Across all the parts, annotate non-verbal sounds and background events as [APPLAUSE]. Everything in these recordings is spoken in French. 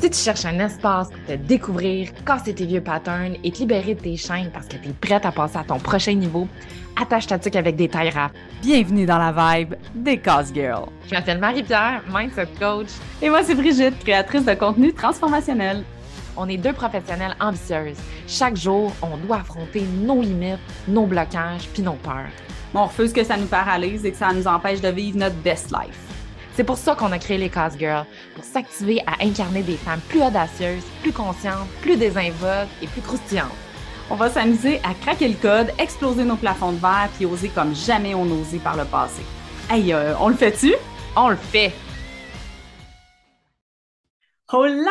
Si tu cherches un espace pour te découvrir, casser tes vieux patterns et te libérer de tes chaînes parce que tu es prête à passer à ton prochain niveau, attache ta tuque avec des tailles rap. Bienvenue dans la vibe des Cause Girls. Je m'appelle Marie-Pierre, mindset coach. Et moi, c'est Brigitte, créatrice de contenu transformationnel. On est deux professionnelles ambitieuses. Chaque jour, on doit affronter nos limites, nos blocages puis nos peurs. on refuse que ça nous paralyse et que ça nous empêche de vivre notre best life. C'est pour ça qu'on a créé les Cause Girls, pour s'activer à incarner des femmes plus audacieuses, plus conscientes, plus désinvoltes et plus croustillantes. On va s'amuser à craquer le code, exploser nos plafonds de verre puis oser comme jamais on osé par le passé. Hey, euh, on le fait-tu? On le fait! Hola!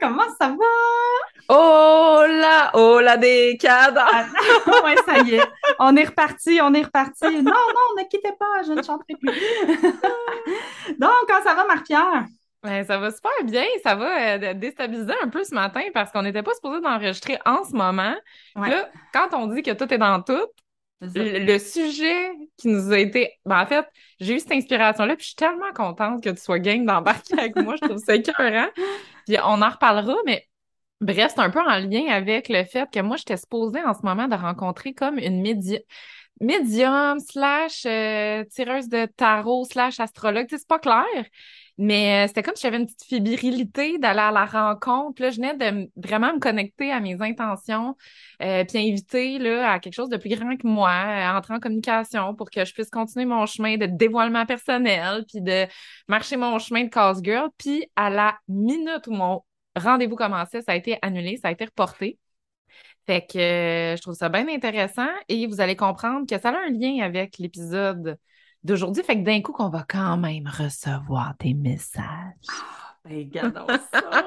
Comment ça va? Oh là, oh là des cadres! Ah, [LAUGHS] ouais, ça y est. On est reparti, on est reparti. Non, non, ne quittez pas, je ne chanterai plus. [LAUGHS] Donc, quand ça va, Marc-Pierre? Ben, ça va super bien. Ça va euh, déstabiliser un peu ce matin parce qu'on n'était pas supposé d'enregistrer en ce moment. Là, quand on dit que tout est dans tout, le, sujet qui nous a été. Ben, en fait, j'ai eu cette inspiration-là, puis je suis tellement contente que tu sois game d'embarquer avec moi. Je trouve ça écœurant. Puis on en reparlera, mais Bref, c'est un peu en lien avec le fait que moi, j'étais supposée en ce moment de rencontrer comme une médium slash euh, tireuse de tarot slash astrologue. c'est pas clair, mais euh, c'était comme si j'avais une petite fébrilité d'aller à la rencontre. Là, je venais de vraiment me connecter à mes intentions, euh, puis inviter là, à quelque chose de plus grand que moi, entrer en communication pour que je puisse continuer mon chemin de dévoilement personnel, puis de marcher mon chemin de cause girl. Puis à la minute où mon rendez-vous commençait, ça a été annulé, ça a été reporté. Fait que euh, je trouve ça bien intéressant et vous allez comprendre que ça a un lien avec l'épisode d'aujourd'hui. Fait que d'un coup, qu'on va quand même recevoir des messages. Ah, ben, ça.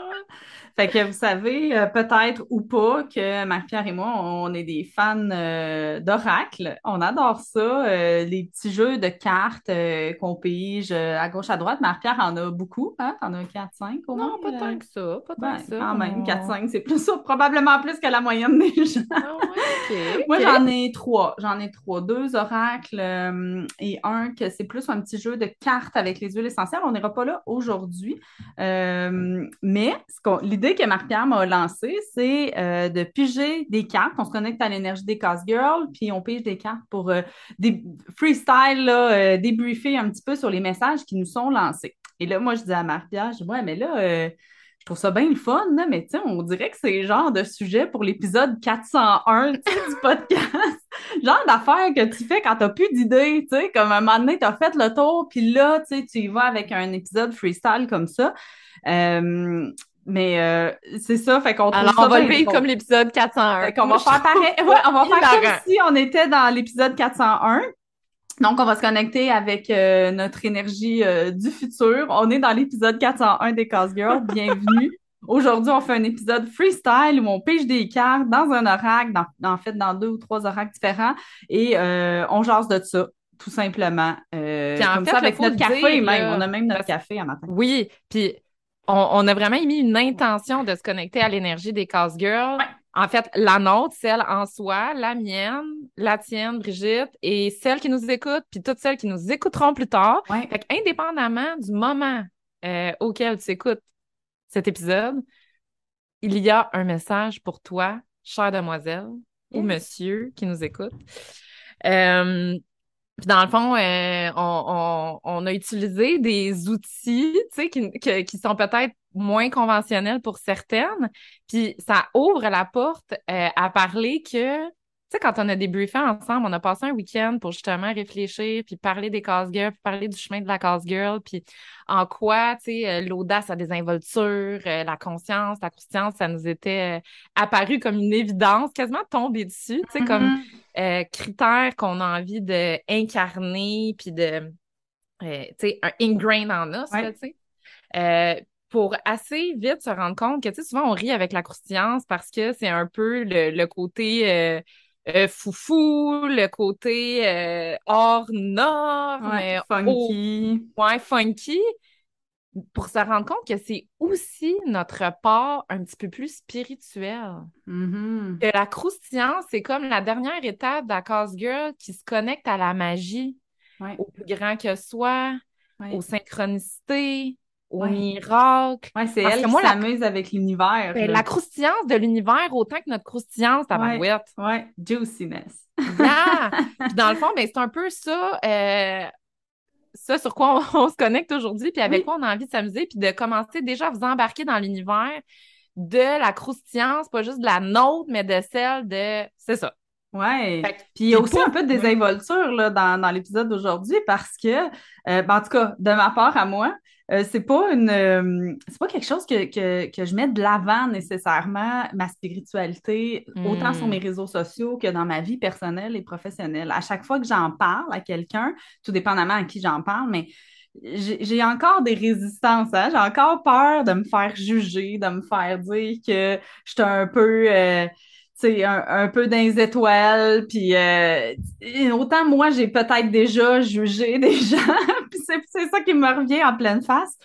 Fait que vous savez euh, peut-être ou pas que Marie-Pierre et moi, on est des fans euh, d'oracle. On adore ça, euh, les petits jeux de cartes qu'on pige à gauche, à droite. Marie-Pierre en a beaucoup, hein? T'en as 4-5 au moins? Non, pas tant que ça, pas tant ben, que ça. Quand même, 4-5, c'est plus ça, probablement plus que la moyenne des gens. Ah [LAUGHS] moi, j'en ai trois. J'en ai trois. Deux oracles et un que c'est plus un petit jeu de cartes avec les huiles essentielles. On n'ira pas là aujourd'hui. mais l'idée l'idée que Marc-Pierre m'a lancée, c'est euh, de piger des cartes. On se connecte à l'énergie des Cause Girls, puis on pige des cartes pour euh, des freestyle, euh, débriefer un petit peu sur les messages qui nous sont lancés. Et là, moi, je dis à Marc-Pierre, je dis, ouais, mais là, je trouve ça bien le fun, mais tu sais, on dirait que c'est le genre de sujet pour l'épisode 401 du podcast. [LAUGHS] genre d'affaires que tu fais quand t'as plus d'idées, tu sais, comme un moment donné, t'as fait le tour, puis là, tu y vas avec un épisode freestyle comme ça. Mais euh, c'est ça, fait qu'on Alors, on va le vivre comme l'épisode 401. Fait qu'on va faire pareil. Ouais, on va [LAUGHS] faire comme si on était dans l'épisode 401. Donc, on va se connecter avec euh, notre énergie euh, du futur. On est dans l'épisode 401 des Cause Girls. Bienvenue. [LAUGHS] Aujourd'hui, on fait un épisode freestyle où on pêche des cartes dans un oracle, dans, en fait, dans deux ou trois oracles différents, et on jase de ça tout simplement. Euh, comme ça, avec notre café même. On a même notre café à matin. Oui, puis on, a vraiment mis une intention de se connecter à l'énergie des Cause Girls. En fait, la nôtre, celle en soi, la mienne, la tienne, Brigitte, et celle qui nous écoute, puis toutes celles qui nous écouteront plus tard. Fait indépendamment du moment euh, auquel tu écoutes cet épisode, il y a un message pour toi, chère demoiselle ou monsieur qui nous écoute. Euh, puis dans le fond, euh, on, a utilisé des outils, sais, qui, qui sont peut-être moins conventionnels pour certaines. Puis ça ouvre la porte euh, à parler que, sais, quand on a débriefé ensemble, on a passé un week-end pour justement réfléchir, puis parler des cause girls, puis parler du chemin de la cause girl, puis en quoi, tu sais, euh, l'audace, la désinvolture, la conscience, la conscience, ça nous était apparu comme une évidence, quasiment tombé dessus, tu sais, comme mm-hmm. Euh, critères qu'on a envie d'incarner, puis de, euh, tu sais, un ingrain en us, tu sais. Euh, pour assez vite se rendre compte que, tu sais, souvent on rit avec la croustillance parce que c'est un peu le, côté foufou, le côté hors norme, funky. ouais, funky pour se rendre compte que c'est aussi notre part un petit peu plus spirituel. Mm-hmm. Que la croustillance, c'est comme la dernière étape de la cause girl qui se connecte à la magie, au plus grand que soi, aux synchronicités, au miracle. Ouais, c'est elle qui s'amuse avec l'univers. Ben, la croustillance de l'univers, autant que notre croustillance ta ouais, ouais, juiciness. yeah. [LAUGHS] dans le fond, ben, c'est un peu ça, euh, ça sur quoi on, [LAUGHS] se connecte aujourd'hui, puis avec quoi on a envie de s'amuser, puis de commencer déjà à vous embarquer dans l'univers de la croustillance, pas juste de la nôtre, mais de celle de... C'est ça. Ouais. Puis il y a aussi un peu de désinvolture là, dans, dans l'épisode d'aujourd'hui parce que, euh, ben, en tout cas, de ma part à moi, euh, c'est pas une euh, c'est pas quelque chose que, que, que je mets de l'avant nécessairement, ma spiritualité, autant sur mes hmm. réseaux sociaux que dans ma vie personnelle et professionnelle. À chaque fois que j'en parle à quelqu'un, tout dépendamment à qui j'en parle, mais j'ai encore des résistances, hein? j'ai encore peur de me faire juger, de me faire dire que je suis un peu c'est un, un, peu dans les étoiles, puis euh, autant moi, j'ai peut-être déjà jugé [LAUGHS] des gens, puis c'est ça qui me revient en pleine face.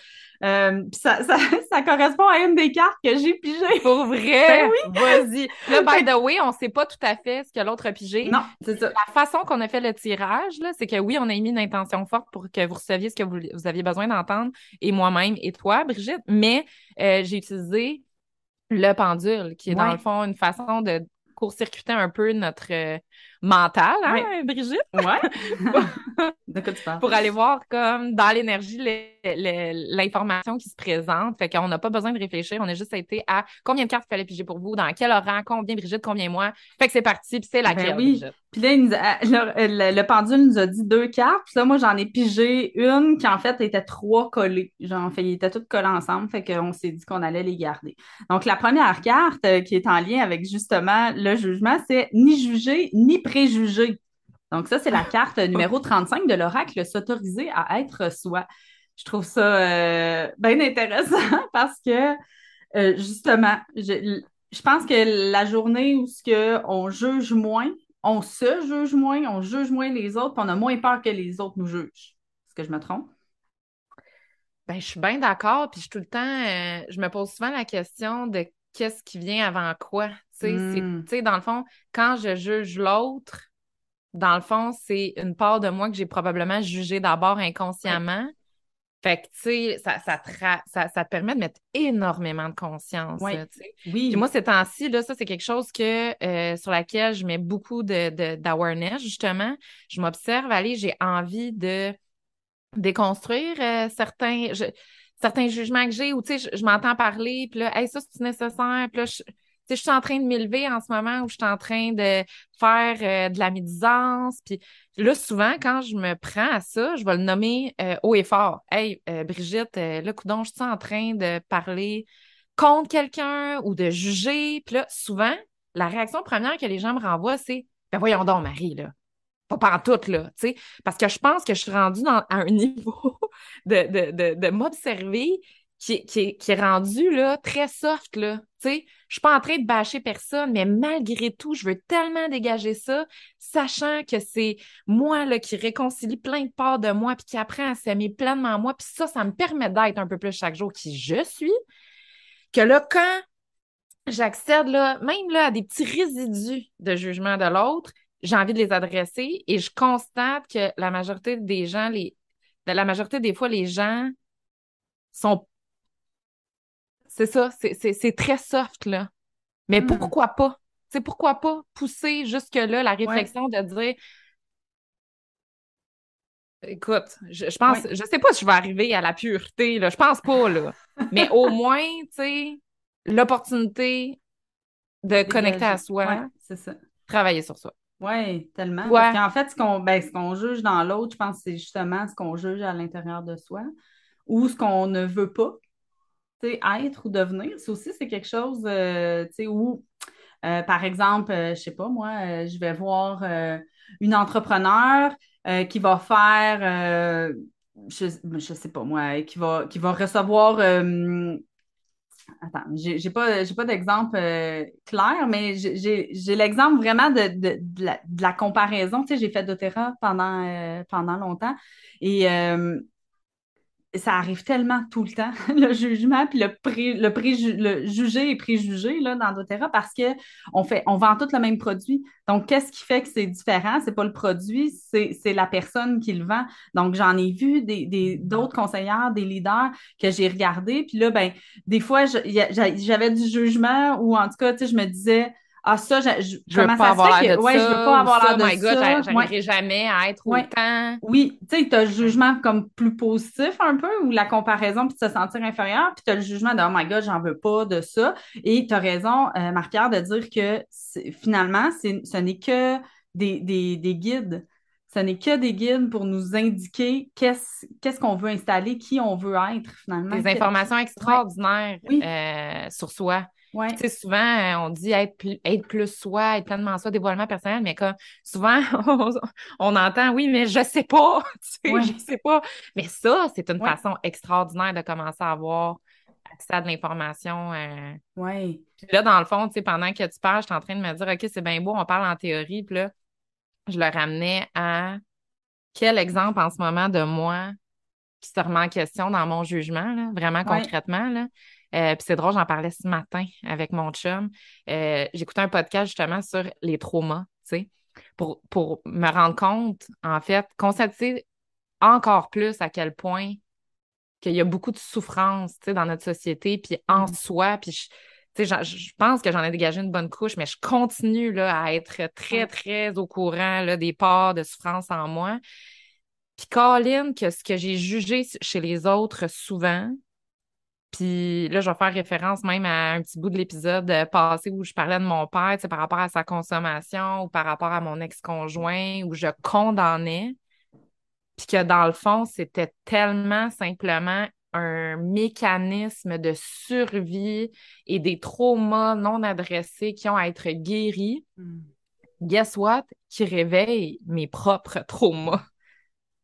Euh, ça, ça, [LAUGHS] ça, correspond à une des cartes que j'ai pigées. Pour vrai? Ben oui. Vas-y. Là, by [LAUGHS] the way, on sait pas tout à fait ce que l'autre a pigé. Non, c'est ça. La façon qu'on a fait le tirage, là, c'est que oui, on a mis une intention forte pour que vous receviez ce que vous, vous aviez besoin d'entendre, et moi-même, et toi, Brigitte, mais euh, j'ai utilisé le pendule, qui est dans le fond une façon de court-circuiter un peu notre euh, mental, hein, Brigitte? Ouais. [LAUGHS] de quoi tu parles? Pour aller voir comme dans l'énergie l'information qui se présente. Fait qu'on n'a pas besoin de réfléchir. On a juste été à combien de cartes il fallait piger pour vous, dans quel horaire, combien Brigitte, combien moi. Fait que c'est parti, puis c'est laquelle, ben oui. Puis là, le, pendule nous a dit deux cartes. Puis là, moi, j'en ai pigé une qui, en fait, était trois collées. Genre, fait, ils étaient toutes collées ensemble. Fait qu'on s'est dit qu'on allait les garder. Donc, la première carte euh, qui est en lien avec, justement, le jugement, c'est ni juger, ni préjugés. Donc, ça, c'est la carte numéro 35 de l'oracle, s'autoriser à être soi. Je trouve ça euh, bien intéressant [LAUGHS] parce que, euh, justement, je, pense que la journée où on juge moins, on se juge moins, on juge moins les autres, on a moins peur que les autres nous jugent. Est-ce que je me trompe? Ben, je suis bien d'accord, puis tout le temps, euh, je me pose souvent la question de qu'est-ce qui vient avant quoi? Hmm. Tu sais, dans le fond, quand je juge l'autre, dans le fond, c'est une part de moi que j'ai probablement jugé d'abord inconsciemment. Fait que, tu sais, ça, ça, ça, te permet de mettre énormément de conscience. Oui. Puis moi, ces temps-ci, là, ça, c'est quelque chose que euh, sur laquelle je mets beaucoup de, d'awareness, justement. Je m'observe, allez, j'ai envie de déconstruire euh, certains, certains jugements que j'ai, ou tu sais, je, m'entends parler, puis là, hey, ça, c'est nécessaire, puis là, je, je suis en train de m'élever en ce moment où je suis en train de faire euh, de la médisance. Puis là, souvent, quand je me prends à ça, je vais le nommer euh, haut et fort. Hey, euh, Brigitte, là, coudon, je suis en train de parler contre quelqu'un ou de juger. Puis là, souvent, la réaction première que les gens me renvoient, c'est Ben voyons donc, Marie, là. Pas pantoute, là, tu sais. Parce que je pense que je suis rendue dans, à un [LAUGHS] niveau de, de, de, de m'observer qui, est rendu là, très soft. Là. sais, je suis pas en train de bâcher personne, mais malgré tout, je veux tellement dégager ça, sachant que c'est moi là, qui réconcilie plein de parts de moi, puis qui apprend à s'aimer pleinement moi. Puis ça, ça me permet d'être un peu plus chaque jour qui je suis. Que là, quand j'accède là, même là, à des petits résidus de jugement de l'autre, j'ai envie de les adresser et je constate que la majorité des gens, les, la majorité des fois, les gens sont c'est ça, c'est très soft, là. Mais hmm. pourquoi pas? C'est pourquoi pas pousser jusque-là la réflexion de dire Écoute, je, pense, je sais pas si je vais arriver à la pureté, là. Je pense pas, là. [LAUGHS] Mais au moins, tu sais, l'opportunité de connecter à soi. c'est ça. Travailler sur soi. Oui, tellement. Parce qu'en fait, ce qu'on ben, qu'on juge dans l'autre, je pense que c'est justement ce qu'on juge à l'intérieur de soi ou ce qu'on ne veut pas être ou devenir, c'est aussi c'est quelque chose euh, où, euh, par exemple, euh, je sais pas, moi, je vais voir une entrepreneur qui va faire, je, ne sais pas, moi, qui va, qui va recevoir. Attends, j'ai pas, pas d'exemple clair, mais j'ai l'exemple vraiment de, de, la, comparaison. Tu sais, j'ai fait doTERRA pendant, pendant longtemps. Et ça arrive tellement tout le temps, [LAUGHS] le jugement, puis le, pré, le, le jugé et préjugé là, dans doTERRA parce qu'on fait, on vend tous le même produit. Donc, qu'est-ce qui fait que c'est différent? C'est pas le produit, c'est la personne qui le vend. Donc, j'en ai vu des, d'autres conseillères, des leaders que j'ai regardés. Puis là, ben, des fois, j'avais du jugement ou en tout cas, tu sais, je me disais, ah, ça, je, je, je veux pas avoir l'air de ouais, ça. je veux pas avoir l'air de my God, ça. J'arriverai jamais à être ouais. autant. Oui, tu sais, tu as le jugement comme plus positif un peu, ou la comparaison, puis de se sentir inférieur, puis tu as le jugement de, oh my God, j'en veux pas de ça. Et tu as raison, euh, Marc-Pierre, de dire que finalement, ce n'est que des, des, des guides. Ce n'est que des guides pour nous indiquer qu'est-ce qu'on veut installer, qui on veut être finalement. Des informations extraordinaires euh, sur soi. Ouais. Tu sais, souvent, euh, on dit être plus, être plus soi, être pleinement soi, dévoilement personnel, mais comme souvent, [LAUGHS] on, entend oui, mais je sais pas, [LAUGHS] tu sais, je sais pas. Mais ça, c'est une façon extraordinaire de commencer à avoir accès à de l'information. Euh... Oui. Puis là, dans le fond, tu sais, pendant que tu parles, je suis en train de me dire, OK, c'est bien beau, on parle en théorie, puis là, je le ramenais à quel exemple en ce moment de moi qui se remet en question dans mon jugement, là, vraiment concrètement. Là? Euh, puis c'est drôle, j'en parlais ce matin avec mon chum. Euh, J'écoutais un podcast justement sur les traumas, tu sais, pour, pour me rendre compte, en fait, constater encore plus à quel point qu'il y a beaucoup de souffrance, tu sais, dans notre société, puis en mm. soi, puis je, je pense que j'en ai dégagé une bonne couche, mais je continue là, à être très, très au courant là, des parts de souffrance en moi. Puis Colin, que ce que j'ai jugé chez les autres souvent, puis là, je vais faire référence même à un petit bout de l'épisode euh, passé où je parlais de mon père, par rapport à sa consommation ou par rapport à mon ex-conjoint, où je condamnais. Puis que dans le fond, c'était tellement simplement un mécanisme de survie et des traumas non adressés qui ont à être guéris. Hmm. Guess what? Qui réveillent mes propres traumas. [LAUGHS]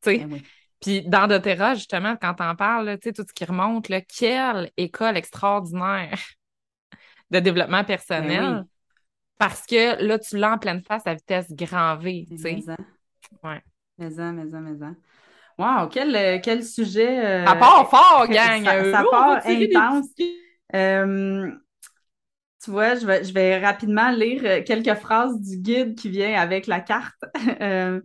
Tu sais? Ben puis dans doTERRA, justement, quand on parle, tu sais, tout ce qui remonte, là, quelle école extraordinaire [LAUGHS] de développement personnel. Parce que là, tu l'as en pleine face à vitesse grand V, tu sais. Ouais. Maison, maison, maison. Wow, quel, quel sujet. Euh, ça part fort, [LAUGHS] gang! Ça, ça part intense. Euh, tu vois, je vais, je vais rapidement lire euh, quelques phrases du guide qui vient avec la carte. [LAUGHS] euh,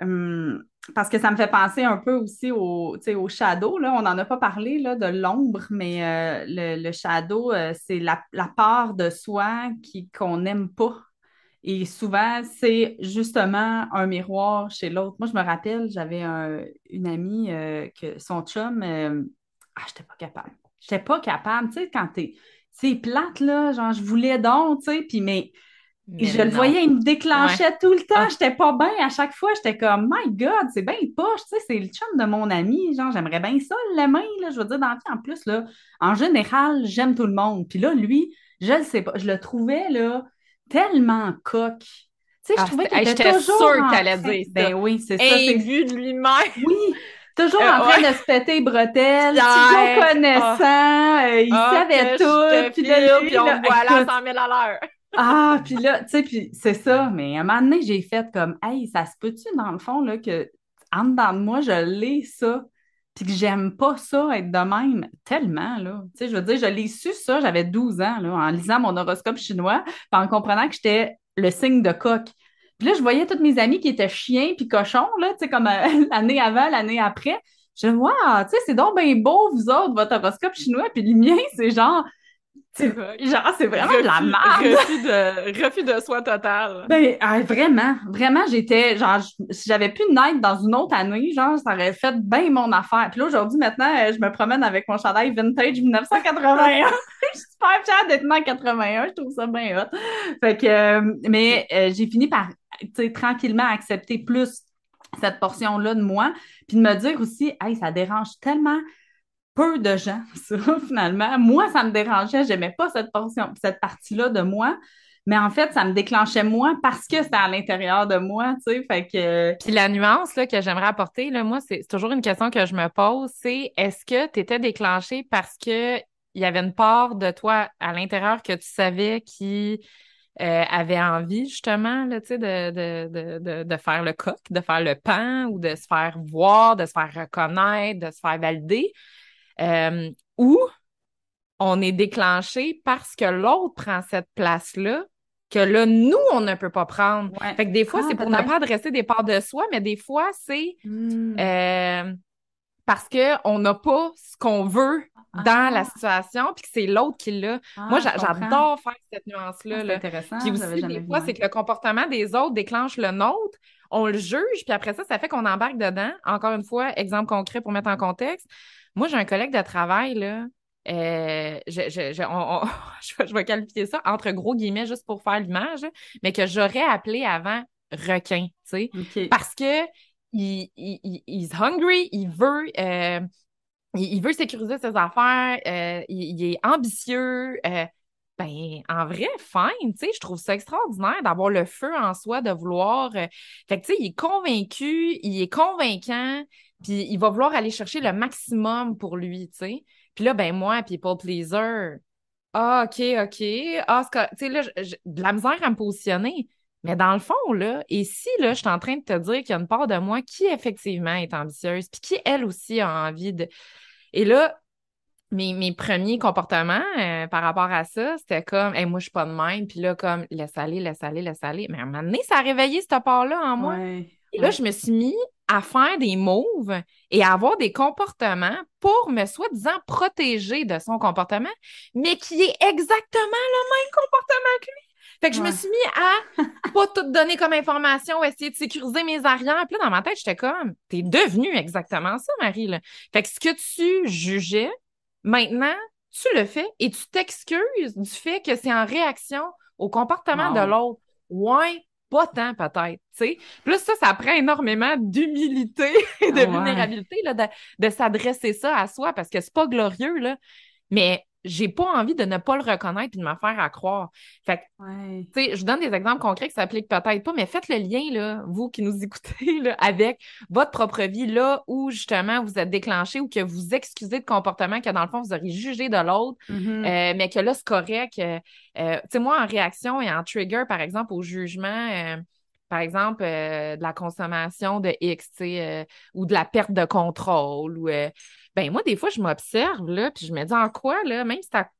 hum, parce que ça me fait penser un peu aussi au, au shadow. Là. On n'en a pas parlé là, de l'ombre, mais euh, le, shadow, euh, c'est la, part de soi qu'on n'aime pas. Et souvent, c'est justement un miroir chez l'autre. Moi, je me rappelle, j'avais une amie euh, que son chum, ah, j'étais pas capable. J'étais pas capable. Tu sais, quand t'es. C'est plate, là, genre, je voulais donc, tu sais, puis mais je le voyais, il me déclenchait tout le temps. Ah. J'étais pas bien à chaque fois. J'étais comme, My God, c'est bien poche, tu sais, c'est le chum de mon ami. Genre, j'aimerais bien ça, l'aimer, là. Je veux dire, dans le en plus, là, en général, j'aime tout le monde. Puis là, lui, je le sais pas, je le trouvais, là, tellement coq. Tu sais, je ah, trouvais qu'il était toujours sûre que t'allais dire ça. Ben oui, c'est ça. Imbu de lui-même. Oui, toujours euh, en train de se péter bretelles, toujours connaissant, euh, il savait tout. Puis, là, puis on voit là 100 000 à l'heure. Ah, puis là, tu sais, puis c'est ça. Mais à un moment donné, j'ai fait comme, hey, ça se peut-tu, dans le fond, là, que en dedans de moi, je l'ai ça, puis que j'aime pas ça, être de même, tellement, là. Tu sais, je veux dire, je l'ai su ça, j'avais 12 ans, là, en lisant mon horoscope chinois, puis en comprenant que j'étais le signe de coq. Puis là, je voyais toutes mes amies qui étaient chiens puis cochons, là, tu sais, comme euh, [LAUGHS] l'année avant, l'année après. Je vois, tu sais, c'est donc bien beau, vous autres, votre horoscope chinois, puis le mien, c'est genre genre, c'est vraiment de la merde. Refus de, refus de soi total. Ben, ah, vraiment, vraiment, j'étais, genre, si j'avais pu naître dans une autre année, genre, ça aurait fait bien mon affaire. Puis là, aujourd'hui, maintenant, euh, je me promène avec mon chandail vintage [LAUGHS] 1981. [LAUGHS] je suis super fière d'être née en 81, je trouve ça bien hot. Fait que, euh, mais euh, j'ai fini par, tu sais, tranquillement accepter plus cette portion-là de moi, puis de me dire aussi, hey, ça dérange tellement peu de gens, [LAUGHS] ça, finalement. Moi, ça me dérangeait, j'aimais pas cette portion, cette partie-là de moi. Mais en fait, ça me déclenchait moins parce que c'était à l'intérieur de moi, tu sais, fait que... Puis la nuance là, que j'aimerais apporter, là, moi, c'est toujours une question que je me pose, c'est est-ce que tu étais déclenché parce que il y avait une part de toi à l'intérieur que tu savais qui euh, avait envie justement là, de, de, de, de, faire le coq, de faire le pan ou de se faire voir, de se faire reconnaître, de se faire valider, euh, ou on est déclenché parce que l'autre prend cette place-là que là, nous, on ne peut pas prendre. Fait que des fois, c'est ah, pour ne pas adresser des parts de soi, mais des fois, c'est hmm. euh, parce qu'on n'a pas ce qu'on veut dans la ah. situation, puis que c'est l'autre qui l'a. Ah, Moi, j'adore faire cette nuance-là. c'est intéressant. Puis aussi, des fois, c'est que le comportement des autres déclenche le nôtre, on le juge, puis après ça, ça fait qu'on embarque dedans. Encore une fois, exemple concret pour mettre en contexte. Moi, j'ai un collègue de travail, là, euh, je, je, je, [LAUGHS] vais qualifier ça entre gros guillemets juste pour faire l'image, mais que j'aurais appelé avant requin, tu sais, parce que il, il, il, hungry, il veut, euh, il, veut sécuriser ses affaires, euh, il, est ambitieux. ben, en vrai, fine, tu sais, je trouve ça extraordinaire d'avoir le feu en soi, de vouloir. fait que, tu sais, il est convaincu, il est convaincant, puis il va vouloir aller chercher le maximum pour lui, tu sais. Puis là, ben moi, people pleaser. Ah, OK, OK. Ah, tu sais, là, de la misère à me positionner. Mais dans le fond, là, et si, là, je suis en train de te dire qu'il y a une part de moi qui, effectivement, est ambitieuse, puis qui, elle aussi, a envie de... Et là, mes, mes premiers comportements euh, par rapport à ça, c'était comme, hey, moi, je suis pas de même, puis là, comme, laisse aller, laisse aller, laisse aller. Mais à un moment donné, ça a réveillé cette part-là en moi. et là, je me suis mis à faire des moves et à avoir des comportements pour me soi-disant protéger de son comportement, mais qui est exactement le même comportement que lui. Fait que je me suis mis à [LAUGHS] pas tout donner comme information, essayer de sécuriser mes arrières. Puis là, dans ma tête, j'étais comme, t'es devenu exactement ça, Marie. Là. Fait que ce que tu jugeais, maintenant, tu le fais et tu t'excuses du fait que c'est en réaction au comportement de l'autre. Ouais, pas tant peut-être, tu sais. Plus ça, ça prend énormément d'humilité [LAUGHS] et de vulnérabilité là, de, de s'adresser ça à soi parce que c'est pas glorieux, là. Mais j'ai pas envie de ne pas le reconnaître et de me faire à croire. Fait que, tu sais, je donne des exemples concrets qui s'appliquent peut-être pas, mais faites le lien, là, vous qui nous [LAUGHS] écoutez, là, avec votre propre vie, là où justement vous êtes déclenché ou que vous excusez de comportement que dans le fond vous auriez jugé de l'autre, mm-hmm. euh, mais que là c'est correct. Euh, euh, tu sais, moi en réaction et en trigger, par exemple, au jugement, par exemple, de la consommation de X, tu sais, ou de la perte de contrôle, ou ben moi, des fois, je m'observe, là, puis je me dis en quoi, là, même si ta,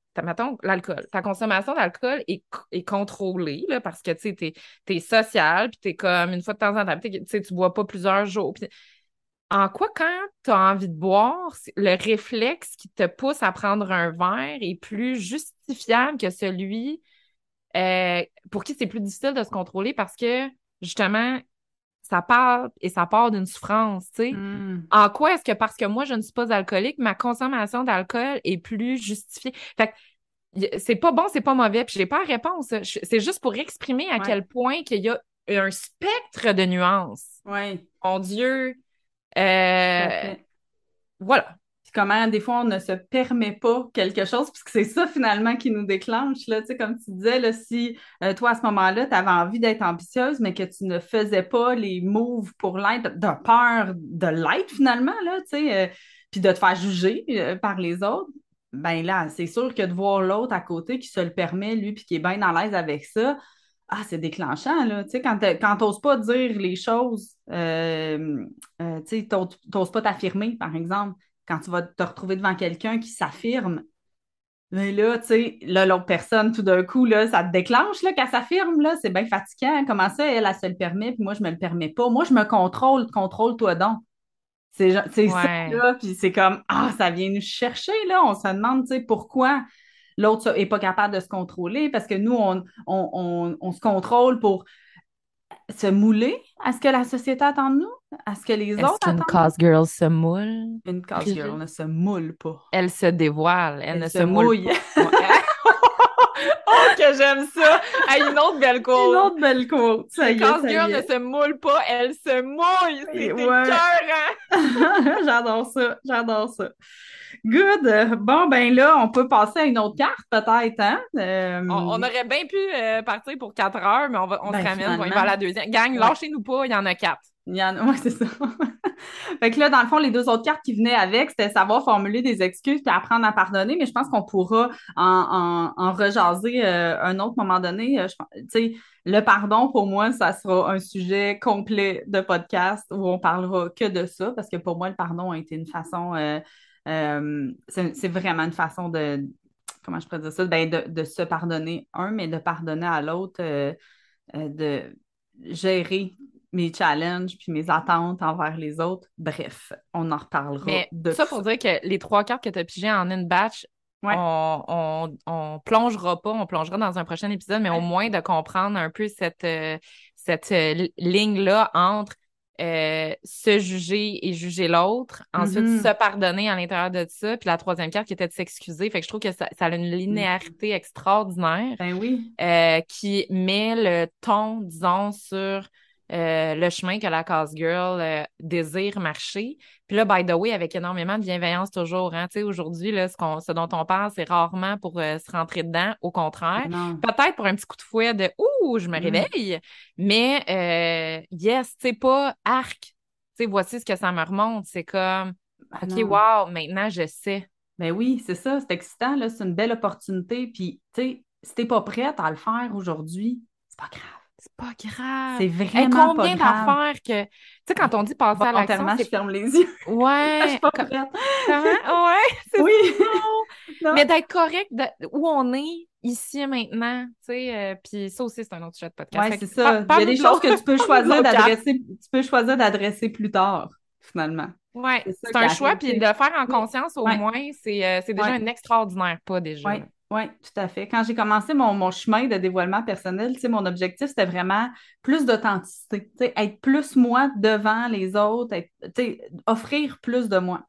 l'alcool, ta consommation d'alcool est, est, contrôlée, là, parce que, tu sais, t'es, es social, puis t'es comme, une fois de temps en temps, tu sais, tu bois pas plusieurs jours. en quoi, quand tu as envie de boire, le réflexe qui te pousse à prendre un verre est plus justifiable que celui euh, pour qui c'est plus difficile de se contrôler parce que, justement, ça part et ça part d'une souffrance, tu sais. Hmm. En quoi est-ce que parce que moi, je ne suis pas alcoolique, ma consommation d'alcool est plus justifiée? Fait que c'est pas bon, c'est pas mauvais, puis j'ai pas la réponse. C'est juste pour exprimer à quel point qu'il y a un spectre de nuances. Oui. Mon Dieu. Euh, voilà comment des fois on ne se permet pas quelque chose, puisque c'est ça finalement qui nous déclenche. Là, comme tu disais, là, si euh, toi à ce moment-là, tu avais envie d'être ambitieuse, mais que tu ne faisais pas les moves pour l'être, de peur de l'être finalement, là, euh, puis de te faire juger euh, par les autres, ben là, c'est sûr que de voir l'autre à côté qui se le permet, lui, puis qui est bien à l'aise avec ça, ah, c'est déclenchant, là. Tu sais, quand tu n'oses pas dire les choses, tu sais, n'oses pas t'affirmer, par exemple quand tu vas te retrouver devant quelqu'un qui s'affirme, mais là, tu sais, là, l'autre personne, tout d'un coup, là, ça te déclenche, là, qu'elle s'affirme, là, c'est bien fatigant. Comment ça, elle, elle, se le permet, puis moi, je me le permets pas? Moi, je me contrôle, contrôle-toi donc. C'est ça, là, puis c'est comme, ah, ça vient nous chercher, là. On se demande, tu sais, pourquoi l'autre est pas capable de se contrôler, parce que nous, on, on, on se contrôle pour se mouler? À ce que la société attend de nous? À ce que les autres attendent? Est-ce qu'une cause girl se moule? Une cause girl ne se moule pas. Elle se dévoile, elle, ne se, mouille. [LAUGHS] [LAUGHS] oh, que j'aime ça! une autre belle quote! Une autre belle quote! Ça cause girl ne se moule pas, elle se mouille! C'est ouais. [LAUGHS] j'adore ça, j'adore ça. Good. Bon, ben là, on peut passer à une autre carte, peut-être, hein? Euh, on, aurait bien pu euh, partir pour quatre heures, mais on, va, on se ben, ramène, on va à la deuxième. Gang, lâchez-nous pas, il y en a quatre. Il y en a, ouais, c'est ça. [LAUGHS] [LAUGHS] fait que là, dans le fond, les deux autres cartes qui venaient avec, c'était savoir formuler des excuses puis apprendre à pardonner, mais je pense qu'on pourra en, rejaser euh, un autre moment donné. Euh, sais, le pardon, pour moi, ça sera un sujet complet de podcast où on parlera que de ça, parce que pour moi, le pardon a été une façon, euh, c'est vraiment une façon de, comment je pourrais dire ça, ben de, se pardonner un, mais de pardonner à l'autre, de gérer mes challenges puis mes attentes envers les autres. Bref, on en reparlera Mais de ça. pour dire que les trois cartes que tu as pigées en une batch, on, on, plongera pas, on plongera dans un prochain épisode, mais au moins de comprendre un peu cette, euh, cette euh, ligne-là entre euh, se juger et juger l'autre, ensuite mm-hmm. se pardonner à l'intérieur de ça, puis la troisième carte qui était de s'excuser. Fait que je trouve que ça, ça a une linéarité extraordinaire. Ben oui. qui met le ton, disons, sur euh, le chemin que la cause girl euh, désire marcher. Puis là, by the way, avec énormément de bienveillance toujours. Hein? Aujourd'hui, là, ce, qu'on, ce dont on parle, c'est rarement pour euh, se rentrer dedans. Au contraire, peut-être pour un petit coup de fouet de Ouh, je me mm. réveille. Mais yes, c'est pas arc. sais, voici ce que ça me remonte. C'est comme ah OK, wow, maintenant je sais. Ben oui, c'est ça, c'est excitant, là, c'est une belle opportunité. Puis, tu sais, si t'es pas prête à le faire aujourd'hui, c'est pas grave. C'est pas grave. C'est vraiment combien d'affaires que... Tu sais, quand on dit passer à l'action... je ferme les yeux. [LAUGHS] Ouais. [LAUGHS] je suis pas prête. Ouais, [LAUGHS] c'est oui. ça. Mais d'être correct où on est ici et maintenant, tu sais, euh, puis ça aussi, c'est un autre sujet de podcast. Ouais, c'est ça. Il y a des choses que tu peux choisir d'adresser, tu peux choisir d'adresser plus tard, finalement. Ouais, c'est un choix, puis de le faire en conscience, au moins, c'est euh, déjà un extraordinaire pas, déjà. Ouais. Oui, tout à fait. Quand j'ai commencé mon, chemin de dévoilement personnel, mon objectif, c'était vraiment plus d'authenticité, être plus moi devant les autres, offrir plus de moi.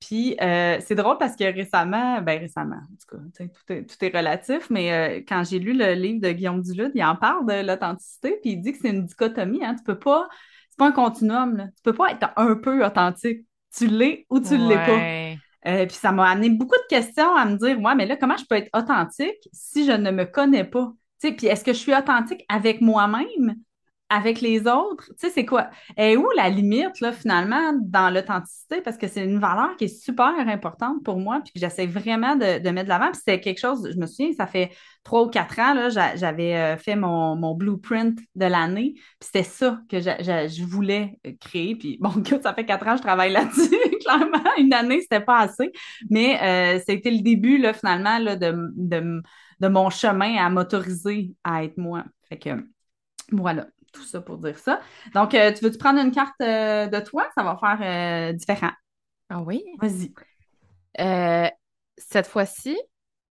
Puis euh, c'est drôle parce que récemment, ben récemment, en tout cas, tout est, tout est relatif, mais euh, quand j'ai lu le livre de Guillaume Duluth, il en parle de l'authenticité, puis il dit que c'est une dichotomie, hein, tu peux pas, c'est pas un continuum, là. tu peux pas être un peu authentique. Tu l'es ou tu ne l'es pas. Euh, puis ça m'a amené beaucoup de questions à me dire, ouais, mais là, comment je peux être authentique si je ne me connais pas? Puis est-ce que je suis authentique avec moi-même? Avec les autres, tu sais, c'est quoi? Et où la limite, là, finalement, dans l'authenticité? Parce que c'est une valeur qui est super importante pour moi, puis que j'essaie vraiment de, mettre de l'avant. Puis c'est quelque chose, je me souviens, ça fait trois ou quatre ans, là, j'avais euh, fait mon, mon blueprint de l'année, puis c'était ça que je voulais créer. Puis bon, ça fait quatre ans que je travaille là-dessus, [LAUGHS] clairement. Une année, c'était pas assez. Mais euh, c'était le début, là, finalement, là, de, de, de mon chemin à m'autoriser à être moi. Fait que voilà tout ça pour dire ça. Donc, euh, tu veux-tu prendre une carte euh, de toi? Ça va faire euh, différent. Ah oui? Vas-y. cette fois-ci,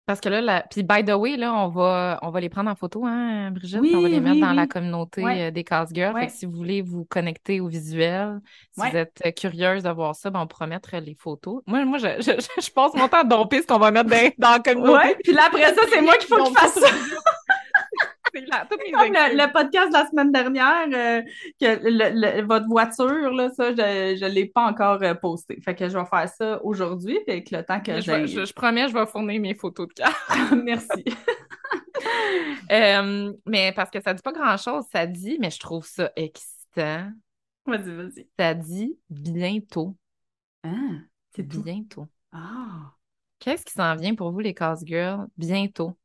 parce que là, la... puis by the way, là, on va, on va les prendre en photo, hein, Brigitte? on va les mettre dans la communauté des Casse Girls. Fait que si vous voulez vous connecter au visuel, si vous êtes curieuse de voir ça, ben, on pourra mettre les photos. Moi, moi je, je, passe mon temps à domper ce qu'on va mettre dans, dans la communauté. Puis là, après ça, c'est moi qu'il faut je fasse ça. [LAUGHS] Comme le, podcast de la semaine dernière, euh, que votre voiture, là, ça, je ne l'ai pas encore euh, posté. Fait que je vais faire ça aujourd'hui, avec le temps que j'ai. Je, promets, je vais fournir mes photos de carte. Merci. [LAUGHS] Euh, mais parce que ça dit pas grand-chose, ça dit, mais je trouve ça excitant. Vas-y, vas-y. Ça dit bientôt. Ah, c'est bientôt. Ah. Qu'est-ce qui s'en vient pour vous, les Cause Girls, bientôt?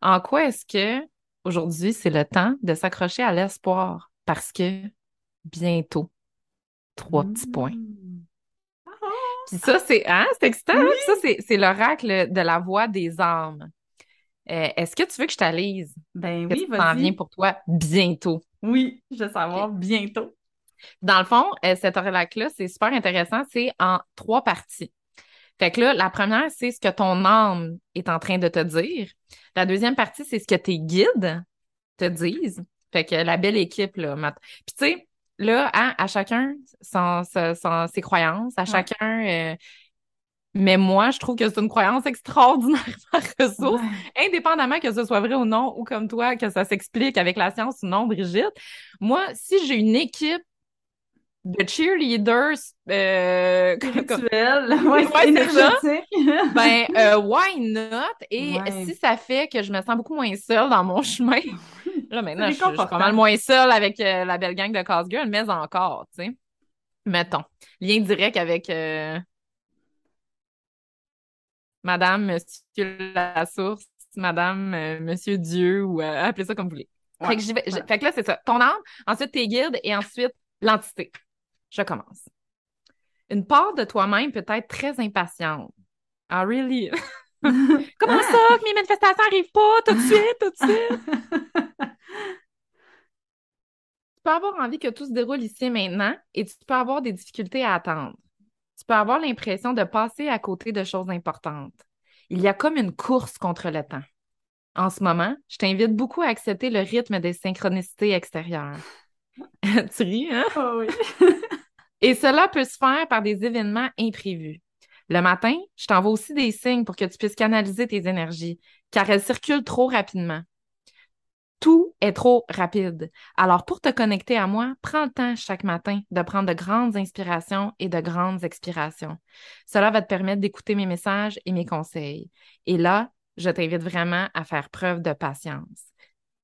En quoi est-ce que aujourd'hui, c'est le temps de s'accrocher à l'espoir parce que bientôt, trois petits points. Puis ça, c'est hein, c'est excitant. Hein? Ça, c'est l'oracle de la voix des âmes. Euh, est-ce que tu veux que je t'alise? Ben oui, vas-y. Ça vient pour toi bientôt? Oui, je veux savoir bientôt. Dans le fond, euh, cet oracle-là, c'est super intéressant. C'est en trois parties. Fait que là, la première, c'est ce que ton âme est en train de te dire. La deuxième partie, c'est ce que tes guides te disent. Fait que la belle équipe, là. Puis tu sais, là, hein, à chacun ses croyances, à chacun... Euh, mais moi, je trouve que c'est une croyance extraordinaire [LAUGHS] par ressource, indépendamment que ce soit vrai ou non, ou comme toi, que ça s'explique avec la science ou non, Brigitte. Moi, si j'ai une équipe de cheerleaders euh, spirituels, [LAUGHS] ouais, ouais [LAUGHS] ben euh, why not? Et si ça fait que je me sens beaucoup moins seule dans mon [LAUGHS] chemin, là maintenant je, suis pas mal moins seule avec euh, la belle gang de casse mais encore, tu sais. Mettons. Lien direct avec euh, Madame, Monsieur la source, Madame, euh, Monsieur Dieu, ou appelez ça comme vous voulez. Fait, que là, c'est ça. Ton âme, ensuite tes guides et ensuite l'entité. Je commence. Une part de toi-même peut être très impatiente. Ah, really? [LAUGHS] Comment ça que mes manifestations n'arrivent pas tout de suite, tout de suite? [LAUGHS] tu peux avoir envie que tout se déroule ici et maintenant et tu peux avoir des difficultés à attendre. Tu peux avoir l'impression de passer à côté de choses importantes. Il y a comme une course contre le temps. En ce moment, je t'invite beaucoup à accepter le rythme des synchronicités extérieures. [LAUGHS] tu ris, hein? Oh oui. [LAUGHS] et cela peut se faire par des événements imprévus. Le matin, je t'envoie aussi des signes pour que tu puisses canaliser tes énergies, car elles circulent trop rapidement. Tout est trop rapide. Alors, pour te connecter à moi, prends le temps chaque matin de prendre de grandes inspirations et de grandes expirations. Cela va te permettre d'écouter mes messages et mes conseils. Et là, je t'invite vraiment à faire preuve de patience.